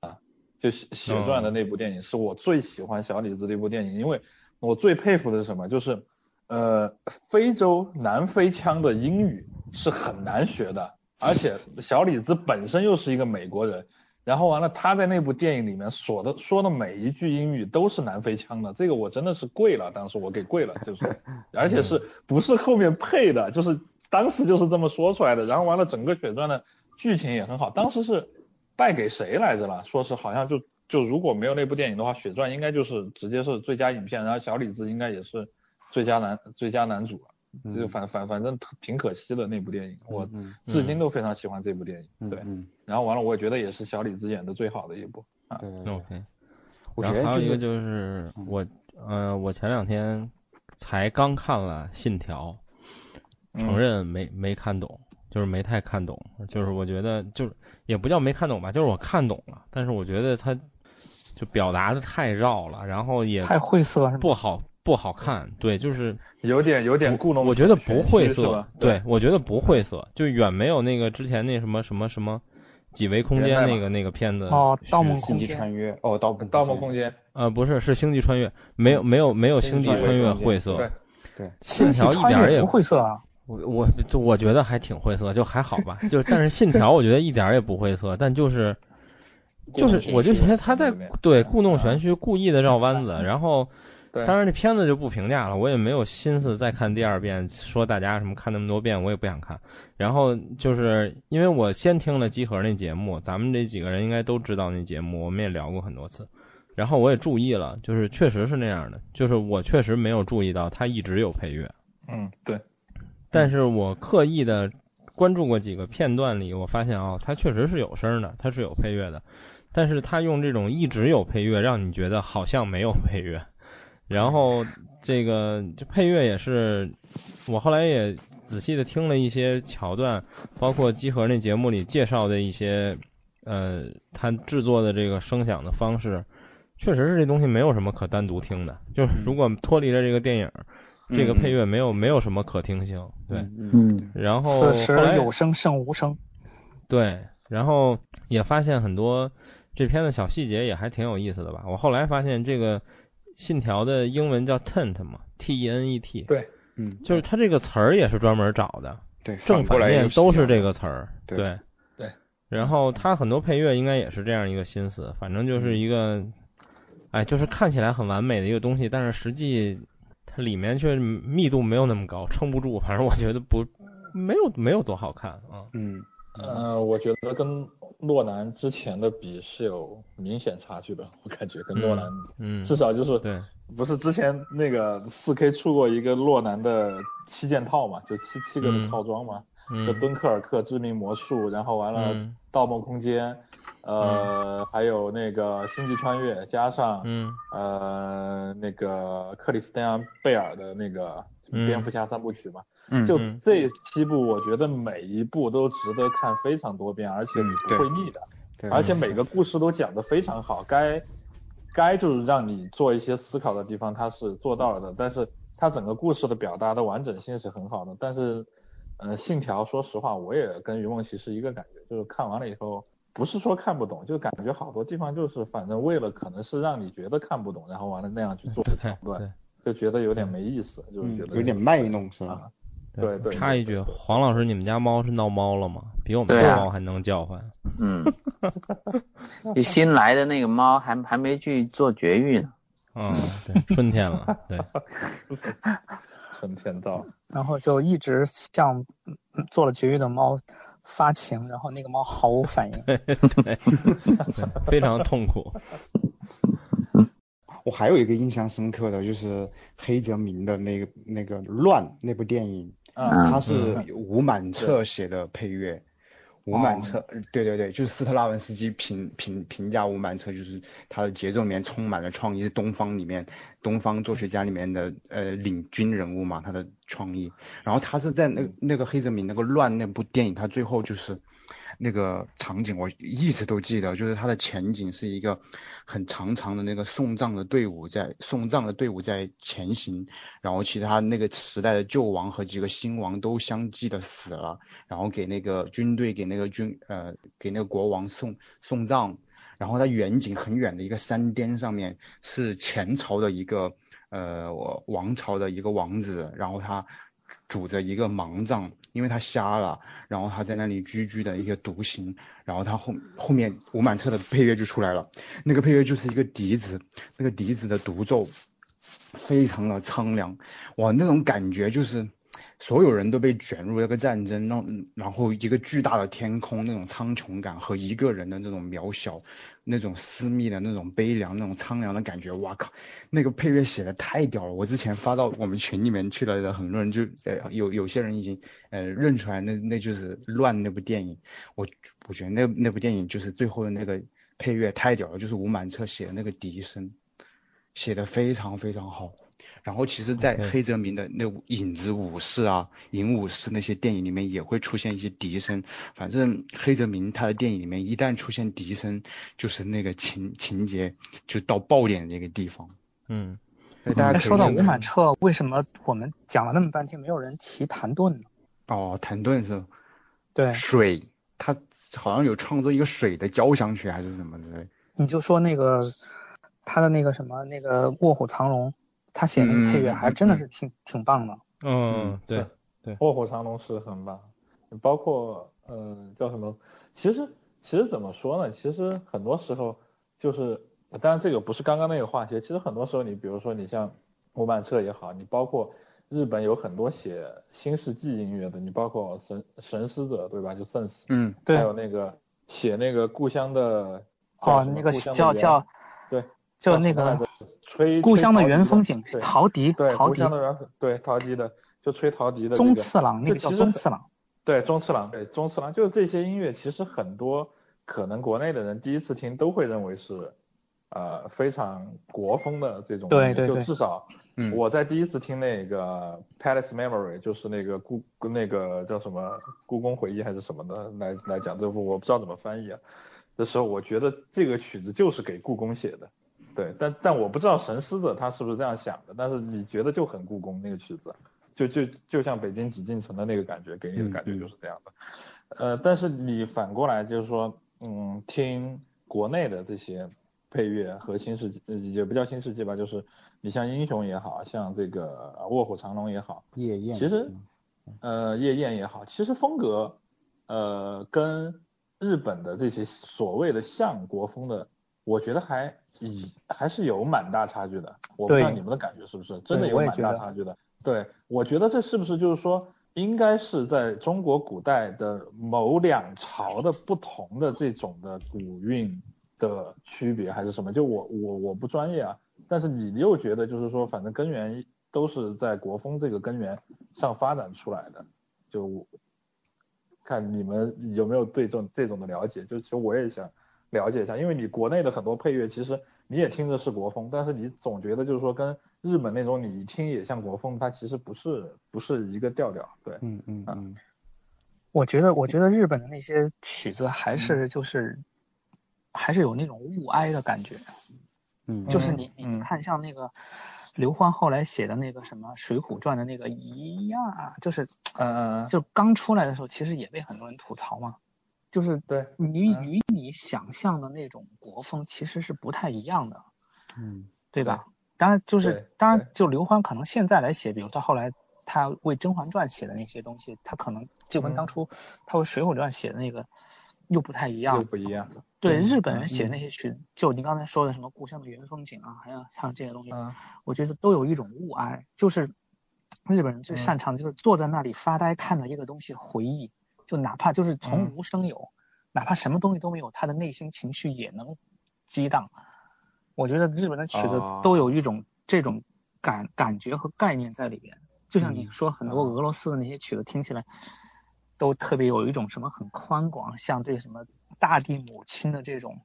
S3: 啊，就《血传》的那部电影是我最喜欢小李子的一部电影，因为我最佩服的是什么，就是。呃，非洲南非腔的英语是很难学的，而且小李子本身又是一个美国人，然后完了他在那部电影里面说的说的每一句英语都是南非腔的，这个我真的是跪了，当时我给跪了，就是，而且是不是后面配的，就是当时就是这么说出来的，然后完了整个血传的剧情也很好，当时是败给谁来着了？说是好像就就如果没有那部电影的话，血传应该就是直接是最佳影片，然后小李子应该也是。最佳男最佳男主，就反反反正挺可惜的那部电影，我至今都非常喜欢这部电影。对，然后完了，我觉得也是小李子演的最好的一部。
S4: 对
S1: ，OK。
S4: 然后
S1: 还有一个就是我，呃，我前两天才刚看了《信条》，承认没没看懂，就是没太看懂，就是我觉得就是也不叫没看懂吧，就是我看懂了，但是我觉得他就表达的太绕了，然后也
S5: 太晦涩，
S1: 不好。不好看，对，就是
S3: 有点有点故弄
S1: 我觉得不晦涩
S3: 吧？
S1: 对，我觉得不晦涩，就远没有那个之前那什么什么什么几维空间那个那个片子
S5: 哦，盗梦
S4: 空间。穿越哦，盗
S3: 盗梦空间。
S1: 呃不是是星际穿越，没有没有没有星际穿越晦涩，
S3: 对。
S4: 对，
S1: 信条一点也
S5: 不晦涩啊，
S1: 我我就我觉得还挺晦涩，就还好吧，就但是信条我觉得一点也不晦涩，但就是就是我就觉得他在对故弄玄虚，故意的绕弯子，然后。当然，这片子就不评价了，我也没有心思再看第二遍。说大家什么看那么多遍，我也不想看。然后就是因为我先听了集合那节目，咱们这几个人应该都知道那节目，我们也聊过很多次。然后我也注意了，就是确实是那样的，就是我确实没有注意到他一直有配乐。
S3: 嗯，对。
S1: 但是我刻意的关注过几个片段里，我发现啊，他确实是有声的，他是有配乐的。但是他用这种一直有配乐，让你觉得好像没有配乐。然后这个这配乐也是，我后来也仔细的听了一些桥段，包括集合那节目里介绍的一些，呃，他制作的这个声响的方式，确实是这东西没有什么可单独听的，就是如果脱离了这个电影，这个配乐没有没有什么可听性，对，
S5: 嗯，
S1: 然后
S5: 此时有声胜无声，
S1: 对，然后也发现很多这片的小细节也还挺有意思的吧，我后来发现这个。信条的英文叫 tent 嘛，T E N E T。
S3: 对，
S4: 嗯，
S1: 就是它这个词儿也是专门找的。
S4: 对，
S1: 正反面都是这个词儿。
S4: 对。
S3: 对。
S1: 然后它很多配乐应该也是这样一个心思，反正就是一个，哎，就是看起来很完美的一个东西，但是实际它里面却密度没有那么高，撑不住。反正我觉得不，没有没有多好看啊。
S4: 嗯。
S3: 呃，我觉得跟诺兰之前的比是有明显差距的，我感觉跟诺兰，
S1: 嗯，
S3: 至少就是
S1: 对，
S3: 不是之前那个四 K 出过一个诺兰的七件套嘛，就七七个的套装嘛，就敦刻尔克、致命魔术，然后完了盗梦空间，呃，还有那个星际穿越，加上
S1: 嗯。
S3: 呃那个克里斯蒂安贝尔的那个蝙蝠侠三部曲嘛。
S4: 嗯，
S3: 就这七部，我觉得每一部都值得看非常多遍，而且你不会腻的。
S4: 对。
S3: 而且每个故事都讲得非常好，该该就是让你做一些思考的地方，它是做到了的。但是它整个故事的表达的完整性是很好的。但是，嗯，信条，说实话，我也跟于梦琪是一个感觉，就是看完了以后，不是说看不懂，就感觉好多地方就是反正为了可能是让你觉得看不懂，然后完了那样去做的桥段，就觉得有点没意思，就是觉得
S4: 有点卖弄是吧？
S3: 对对，
S1: 插一句，黄老师，你们家猫是闹猫了吗？比我们家猫还能叫唤。
S2: 嗯，这新来的那个猫还还没去做绝育呢。
S1: 嗯，对，春天了，对，
S3: 春天到。
S5: 然后就一直向做了绝育的猫发情，然后那个猫毫无反应，
S1: 对，非常痛苦。
S4: 我还有一个印象深刻的就是黑泽明的那个那个乱那部电影。他是吴满彻写的配乐，吴满彻，对对对，就是斯特拉文斯基评评评价吴满彻，就是他的节奏里面充满了创意，是东方里面东方作曲家里面的呃领军人物嘛，他的创意。然后他是在那那个黑泽明那个乱那部电影，他最后就是。那个场景我一直都记得，就是它的前景是一个很长长的那个送葬的队伍在送葬的队伍在前行，然后其他那个时代的旧王和几个新王都相继的死了，然后给那个军队给那个军呃给那个国王送送葬，然后它远景很远的一个山巅上面是前朝的一个呃王朝的一个王子，然后他。拄着一个盲杖，因为他瞎了，然后他在那里居居的一个独行，然后他后后面吴满彻的配乐就出来了，那个配乐就是一个笛子，那个笛子的独奏非常的苍凉，哇，那种感觉就是所有人都被卷入那个战争，让然后一个巨大的天空那种苍穹感和一个人的那种渺小。那种私密的那种悲凉、那种苍凉的感觉，哇靠，那个配乐写的太屌了！我之前发到我们群里面去了的，很多人就呃有有些人已经呃认出来，那那就是乱那部电影。我我觉得那那部电影就是最后的那个配乐太屌了，就是吴满彻写的那个笛声，写的非常非常好。然后其实，在黑泽明的那影子武士啊、影武士那些电影里面，也会出现一些笛声。反正黑泽明他的电影里面，一旦出现笛声，就是那个情情节就到爆点的那个地方。
S1: 嗯，
S4: 大家
S5: 说到吴满彻，为什么我们讲了那么半天，没有人提谭盾呢？
S4: 哦，谭盾是，
S5: 对，
S4: 水，他好像有创作一个水的交响曲还是什么之类。
S5: 你就说那个他的那个什么那个卧虎藏龙，他写的配乐还真的是挺挺棒的。
S1: 嗯，对对，
S3: 卧虎藏龙是很棒，包括嗯叫什么？其实其实怎么说呢？其实很多时候就是，当然这个不是刚刚那个话题。其实很多时候你比如说你像木曼彻也好，你包括日本有很多写新世纪音乐的，你包括神神使者对吧？就 Sense，
S4: 嗯，
S5: 对，
S3: 还有那个写那个故乡的。
S5: 哦，那个叫叫，
S3: 对，
S5: 叫那个
S3: 吹
S5: 故乡的原风景，陶笛，
S3: 对，
S5: 陶笛
S3: 的原对陶笛的，就吹陶笛的。
S5: 中次郎，那个叫中次郎。
S3: 对，中次郎，对，中次郎，就是这些音乐，其实很多可能国内的人第一次听都会认为是，呃，非常国风的这种，
S5: 对对
S3: 对，就至少我在第一次听那个 Palace Memory，就是那个故那个叫什么故宫回忆还是什么的来来讲这部，我不知道怎么翻译啊。的时候，我觉得这个曲子就是给故宫写的，对，但但我不知道神狮子他是不是这样想的，但是你觉得就很故宫那个曲子，就就就像北京紫禁城的那个感觉，给你的感觉就是这样的，呃，但是你反过来就是说，嗯，听国内的这些配乐和新世纪，也不叫新世纪吧，就是你像英雄也好像这个卧虎藏龙也好，
S4: 夜宴，
S3: 其实，呃，夜宴也好，其实风格，呃，跟日本的这些所谓的像国风的，我觉得还以还是有蛮大差距的。我不知道你们的感觉是不是真的有蛮大差距的？对，我觉得这是不是就是说，应该是在中国古代的某两朝的不同的这种的古韵的区别，还是什么？就我我我不专业啊，但是你又觉得就是说，反正根源都是在国风这个根源上发展出来的，就。看你们有没有对这种这种的了解，就其实我也想了解一下，因为你国内的很多配乐，其实你也听着是国风，但是你总觉得就是说跟日本那种你一听也像国风，它其实不是不是一个调调，对，
S4: 嗯嗯嗯，
S5: 我觉得我觉得日本的那些曲子还是就是还是有那种物哀的感觉，
S4: 嗯，
S5: 就是你你看像那个。刘欢后来写的那个什么《水浒传》的那个一样，就是，
S3: 呃，
S5: 就刚出来的时候，其实也被很多人吐槽嘛，就是
S3: 对
S5: 你与你想象的那种国风其实是不太一样的，
S4: 嗯，
S5: 对吧？当然就是，当然就刘欢可能现在来写，比如到后来他为《甄嬛传》写的那些东西，他可能就跟当初他为《水浒传》写的那个。又不太一样，
S3: 又不一样。
S5: 对日本人写那些曲，就你刚才说的什么故乡的原风景啊，还有像这些东西，我觉得都有一种物哀，就是日本人最擅长就是坐在那里发呆，看着一个东西回忆，就哪怕就是从无生有，哪怕什么东西都没有，他的内心情绪也能激荡。我觉得日本的曲子都有一种这种感感觉和概念在里边，就像你说很多俄罗斯的那些曲子听起来。都特别有一种什么很宽广，像对什么大地母亲的这种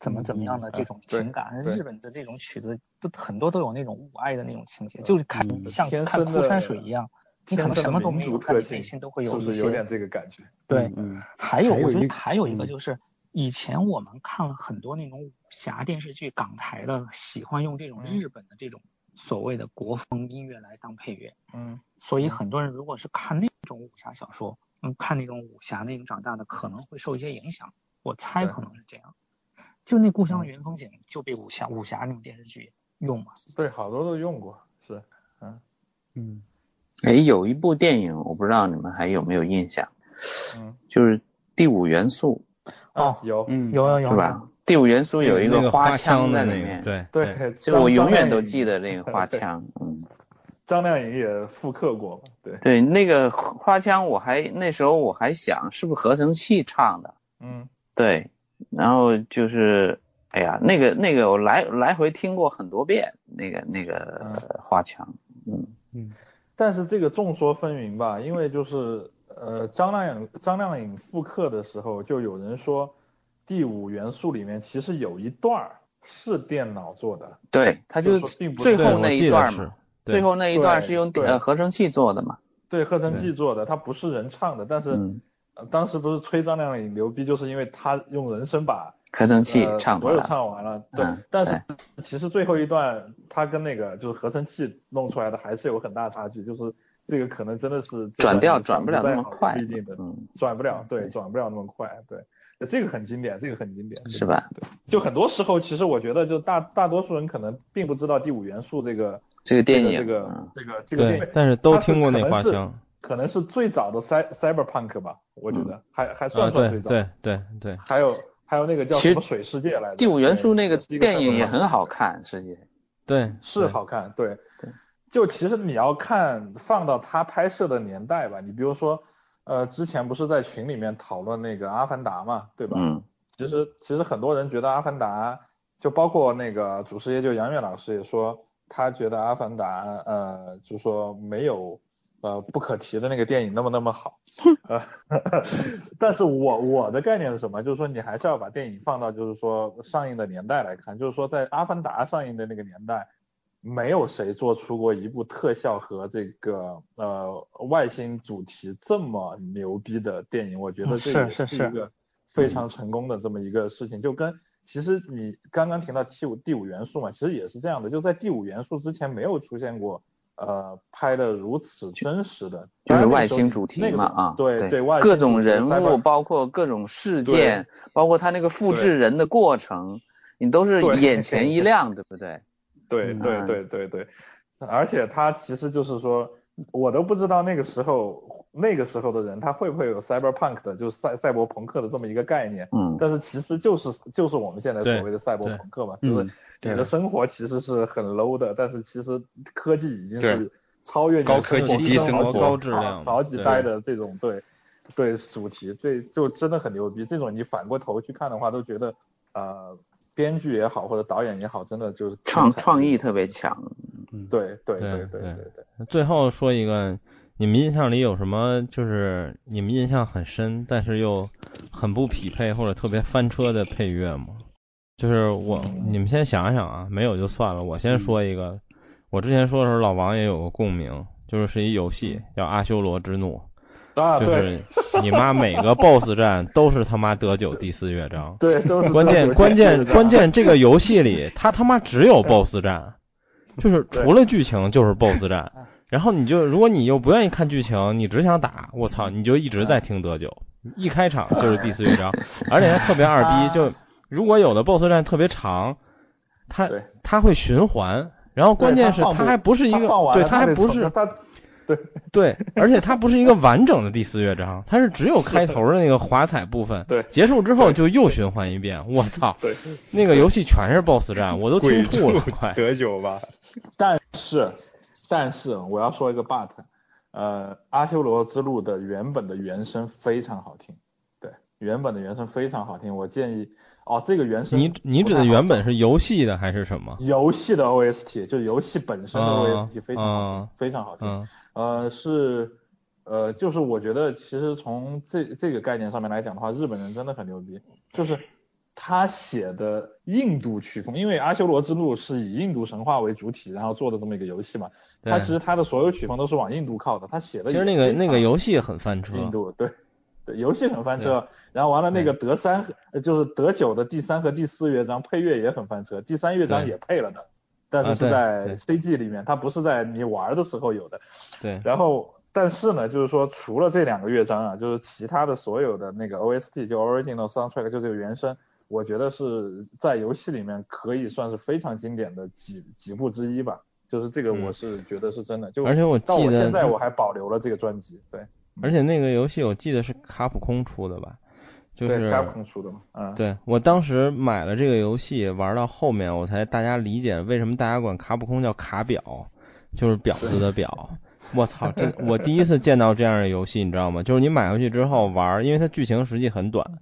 S5: 怎么怎么样的这种情感。日本的这种曲子都很多都有那种母爱的那种情节，就是看像看枯山水一样，你可能什么都没有，但内心都会有一些
S3: 有点这个感觉。
S5: 对，嗯还有我觉得还有一个就是以前我们看了很多那种武侠电视剧，港台的喜欢用这种日本的这种所谓的国风音乐来当配乐。
S3: 嗯，
S5: 所以很多人如果是看那种武侠小说。嗯，看那种武侠那种长大的，可能会受一些影响。我猜可能是这样。就那故乡的原风景就被武侠武侠那种电视剧用嘛？
S3: 对，好多都用过，是，
S4: 嗯嗯。
S2: 哎，有一部电影，我不知道你们还有没有印象？
S3: 嗯，
S2: 就是《第五元素》。
S5: 哦，
S3: 有，
S5: 嗯，有有有，
S2: 是吧？《第五元素》有一
S1: 个
S2: 花
S1: 腔
S2: 在里面，
S1: 对
S3: 对，
S2: 就我永远都记得那个 花腔，嗯。
S3: 张靓颖也复刻过嘛？对
S2: 对，那个花腔我还那时候我还想是不是合成器唱的？
S3: 嗯，
S2: 对，然后就是哎呀，那个那个我来来回听过很多遍，那个那个花腔，嗯
S3: 嗯。但是这个众说纷纭吧，因为就是呃张靓颖张靓颖复刻的时候，就有人说第五元素里面其实有一段是电脑做的，
S2: 对，他就是最后那一段嘛。最后那一段是用
S3: 呃
S2: 合成器做的嘛？
S3: 对，合成器做的，它不是人唱的。但是当时不是吹张靓颖牛逼，就是因为他用人声把
S2: 合成器
S3: 唱所有
S2: 唱
S3: 完了，对，但是其实最后一段他跟那个就是合成器弄出来的还是有很大差距，就是这个可能真的是
S2: 转调转不了那么快，
S3: 不一定的，转不了，对，转不了那么快，对，这个很经典，这个很经典，
S2: 是吧？
S3: 对，就很多时候其实我觉得就大大多数人可能并不知道第五元素这个
S2: 这个电影，
S3: 这个这个这个电影，
S1: 但是都听过那画像。
S3: 可能是最早的 cy cyberpunk 吧，我觉得还还算算最早。
S1: 对对对。
S3: 还有还有那个叫什么水世界来着？
S2: 第五元素那个电影也很好看，实际。
S1: 对，
S3: 是好看。对对。就其实你要看放到他拍摄的年代吧，你比如说，呃，之前不是在群里面讨论那个阿凡达嘛，对吧？
S2: 嗯。
S3: 其实其实很多人觉得阿凡达，就包括那个主持人就杨越老师也说，他觉得阿凡达呃，就说没有。呃，不可提的那个电影那么那么好，呃，但是我我的概念是什么？就是说你还是要把电影放到就是说上映的年代来看，就是说在《阿凡达》上映的那个年代，没有谁做出过一部特效和这个呃外星主题这么牛逼的电影。我觉得这也是一个非常成功的这么一个事情。就跟其实你刚刚提到第五第五元素嘛，其实也是这样的，就在第五元素之前没有出现过。呃，拍的如此真实的，
S2: 就是外星主题嘛啊，
S3: 对
S2: 对，
S3: 外
S2: 各种人物，包括各种事件，包括他那个复制人的过程，你都是眼前一亮，对不对？
S3: 对对对对对，而且他其实就是说，我都不知道那个时候那个时候的人他会不会有 cyberpunk 的，就是赛赛博朋克的这么一个概念，
S2: 嗯，
S3: 但是其实就是就是我们现在所谓的赛博朋克嘛，就是。你的生活其实是很 low 的，但是其实科技已经是超越
S4: 高科技低生活
S1: 高质量
S3: 好几代的这种对对主题，对就真的很牛逼。这种你反过头去看的话，都觉得呃编剧也好或者导演也好，真的就是
S2: 创创意特别强。
S3: 嗯对对对对对
S1: 对。最后说一个，你们印象里有什么就是你们印象很深，但是又很不匹配或者特别翻车的配乐吗？就是我，你们先想想啊，没有就算了。我先说一个，我之前说的时候，老王也有个共鸣，就是是一游戏叫《阿修罗之怒》，
S3: 啊，
S1: 就是你妈每个 BOSS 战都是他妈德九第四乐章，
S3: 对，都是
S1: 关键关键关键这个游戏里，他他妈只有 BOSS 战，就是除了剧情就是 BOSS 战，然后你就如果你又不愿意看剧情，你只想打，我操，你就一直在听德九，一开场就是第四乐章，而且还特别二逼，就。如果有的 BOSS 战特别长，他他会循环，然后关键是他还不是一个，对，他还不是，
S3: 对
S1: 对，而且它不是一个完整的第四乐章，它是只有开头的那个华彩部分，
S3: 对，
S1: 结束之后就又循环一遍，我操，
S3: 对，
S1: 那个游戏全是 BOSS 战，我都听吐了，快，
S4: 得酒吧，
S3: 但是但是我要说一个 but，呃，阿修罗之路的原本的原声非常好听，对，原本的原声非常好听，我建议。哦，这个原声
S1: 你你指的原本是游戏的还是什么？
S3: 游戏的 OST，就是游戏本身的 OST 非常好听，非常好听。呃，是呃，就是我觉得其实从这这个概念上面来讲的话，日本人真的很牛逼。就是他写的印度曲风，因为《阿修罗之路》是以印度神话为主体，然后做的这么一个游戏嘛。他其实他的所有曲风都是往印度靠的。他写的
S1: 其实那个那个游戏很翻车。
S3: 印度对。对，游戏很翻车，然后完了那个德三就是德九的第三和第四乐章配乐也很翻车，第三乐章也配了的，但是是在 CG 里面，它不是在你玩的时候有的。
S1: 对。
S3: 然后，但是呢，就是说除了这两个乐章啊，就是其他的所有的那个 OST 就 Original Soundtrack 就这个原声，我觉得是在游戏里面可以算是非常经典的几几部之一吧。就是这个我是觉得是真的，就
S1: 而且我
S3: 到我现在我还保留了这个专辑，对。
S1: 而且那个游戏我记得是卡普空出的吧，就是
S3: 卡普空出的嘛，嗯，
S1: 对我当时买了这个游戏，玩到后面我才大家理解为什么大家管卡普空叫卡表，就是婊子的婊。我操，这我第一次见到这样的游戏，你知道吗？就是你买回去之后玩，因为它剧情实际很短，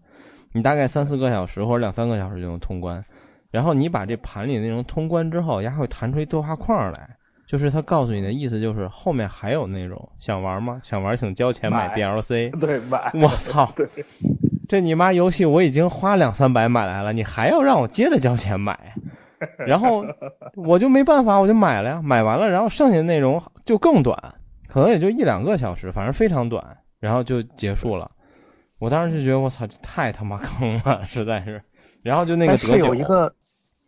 S1: 你大概三四个小时或者两三个小时就能通关，然后你把这盘里内容通关之后，它会弹出一对话框来。就是它告诉你的意思，就是后面还有内容，想玩吗？想玩请交钱买 DLC。
S3: 对，买。
S1: 我操！
S3: 对，
S1: 这你妈游戏我已经花两三百买来了，你还要让我接着交钱买？然后我就没办法，我就买了呀。买完了，然后剩下的内容就更短，可能也就一两个小时，反正非常短，然后就结束了。我当时就觉得我操，这太他妈坑了，实在是。然后就那个
S5: 是有一个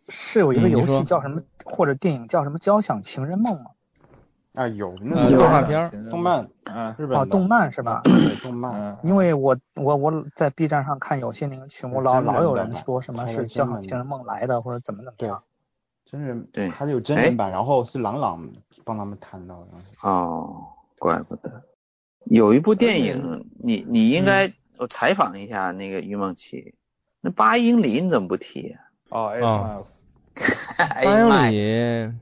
S5: 是有一个游戏叫什么，或者电影叫什么《交响情人梦》吗？
S4: 啊，有那个
S1: 动画片、
S6: 动漫，
S3: 啊，
S6: 日本
S5: 哦，动漫是吧？
S6: 对，动漫。
S5: 因为我我我在 B 站上看有些那个曲目老老有人说什么是《交响情人梦》来的，或者怎么怎么样。
S4: 真人
S2: 对，
S4: 还有真人版，然后是朗朗帮他们弹的，好像是。
S2: 哦，怪不得。有一部电影，你你应该我采访一下那个于梦琪，那八英里你怎么不提？
S3: 哦。
S1: 八英里，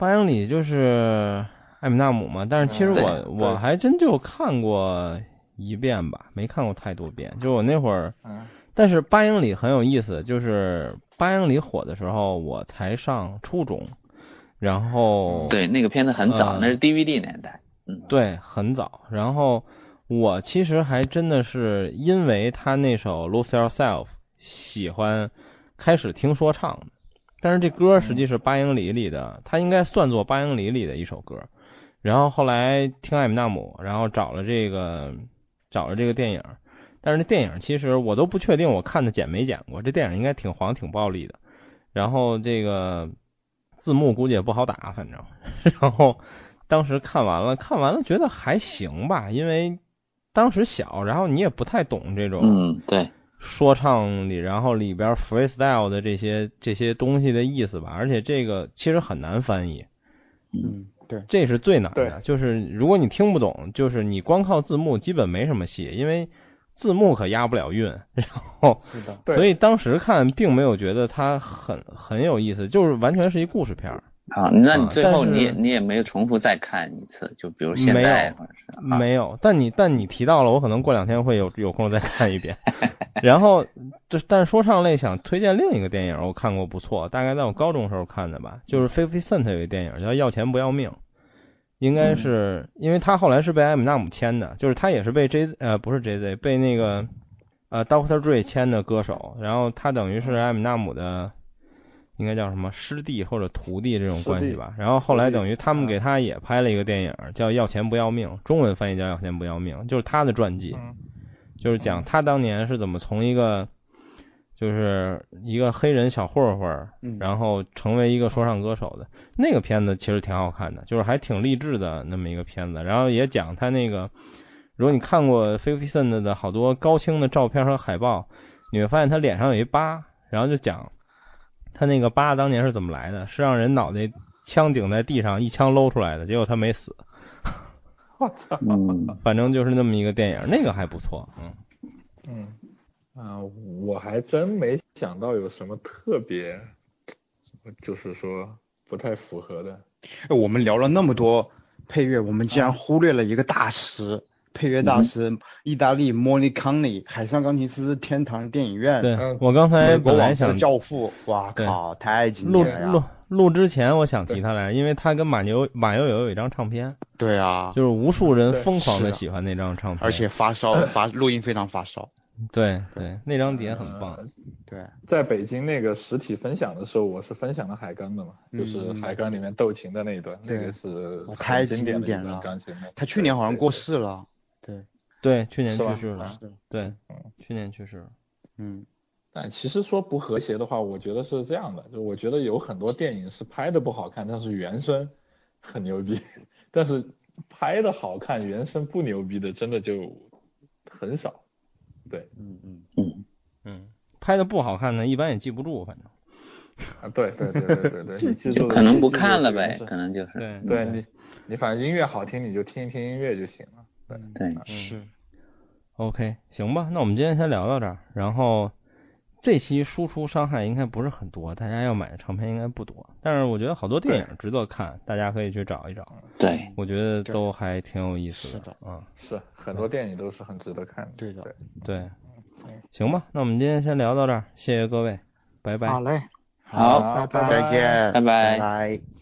S1: 八英里就是艾米纳姆嘛。但是其实我我还真就看过一遍吧，没看过太多遍。就我那会儿，但是八英里很有意思，就是八英里火的时候，我才上初中，然后
S2: 对那个片子很早，那是 DVD 年代。嗯，
S1: 对，很早。然后我其实还真的是因为他那首 Lose Yourself 喜欢开始听说唱的，但是这歌实际是八英里里的，它应该算作八英里里的一首歌。然后后来听艾米纳姆，然后找了这个找了这个电影，但是这电影其实我都不确定我看的剪没剪过，这电影应该挺黄挺暴力的。然后这个字幕估计也不好打，反正 然后。当时看完了，看完了觉得还行吧，因为当时小，然后你也不太懂这种，
S2: 嗯，对，
S1: 说唱里，然后里边 freestyle 的这些这些东西的意思吧，而且这个其实很难翻译，
S4: 嗯，对，
S1: 这是最难的，就是如果你听不懂，就是你光靠字幕基本没什么戏，因为字幕可押不了韵，然后，
S4: 是的，
S1: 所以当时看并没有觉得它很很有意思，就是完全是一故事片儿。
S2: 啊，那你最后你也你也没有重复再看一次，就比如现在或者是
S1: 没有，但你但你提到了，我可能过两天会有有空再看一遍。然后就但说唱类想推荐另一个电影，我看过不错，大概在我高中时候看的吧，就是 Fifty Cent 有一电影叫《要钱不要命》，应该是因为他后来是被艾米纳姆签的，就是他也是被 J 呃不是 J Z 被那个呃 Doctor Dre 签的歌手，然后他等于是艾米纳姆的。应该叫什么师弟或者徒弟这种关系吧。然后后来等于他们给他也拍了一个电影，叫《要钱不要命》，中文翻译叫《要钱不要命》，就是他的传记，就是讲他当年是怎么从一个就是一个黑人小混混，然后成为一个说唱歌手的。那个片子其实挺好看的，就是还挺励志的那么一个片子。然后也讲他那个，如果你看过 Fifty Cent 的好多高清的照片和海报，你会发现他脸上有一疤，然后就讲。他那个疤当年是怎么来的？是让人脑袋枪顶在地上，一枪搂出来的，结果他没死。
S3: 我操！
S1: 反正就是那么一个电影，那个还不错。
S3: 嗯嗯啊，我还真没想到有什么特别，就是说不太符合的。
S4: 我们聊了那么多配乐，我们竟然忽略了一个大师。配乐大师，意大利莫尼康尼，海上钢琴师天堂电影院。
S1: 对，我刚才本来想
S4: 教父，哇靠，太经
S1: 典了。录录录之前，我想提他来，因为他跟马牛马友友有一张唱片。
S4: 对啊，
S1: 就是无数人疯狂的喜欢那张唱片，
S4: 而且发烧发录音非常发烧。
S1: 对对，那张碟很棒。
S4: 对，
S3: 在北京那个实体分享的时候，我是分享了海刚的嘛，就是海刚里面斗琴的那一段，那个是
S4: 太
S3: 经
S4: 典
S3: 了。
S4: 他去年好像过世了。对，
S1: 对，去年去世了。对，去年去世了。
S4: 嗯，
S3: 但其实说不和谐的话，我觉得是这样的，就我觉得有很多电影是拍的不好看，但是原声很牛逼。但是拍的好看，原声不牛逼的，真的就很少。对，
S2: 嗯嗯
S1: 嗯嗯，拍的不好看的，一般也记不住，反正。
S3: 啊，对对对对对对，你记住
S2: 可能不看了呗，可能就是。
S1: 对，
S3: 对你你反正音乐好听，你就听一听音乐就行了。
S2: 对，
S1: 是，OK，行吧，那我们今天先聊到这儿。然后这期输出伤害应该不是很多，大家要买的唱片应该不多。但是我觉得好多电影值得看，大家可以去找一找。
S2: 对，
S1: 我觉得都还挺有意思
S4: 的。
S1: 嗯，
S3: 是很多电影都是很值得看的。
S4: 对的，
S1: 对，行吧，那我们今天先聊到这儿，谢谢各位，拜拜。
S5: 好嘞，
S2: 好，
S5: 拜拜，
S4: 再见，
S2: 拜
S4: 拜拜。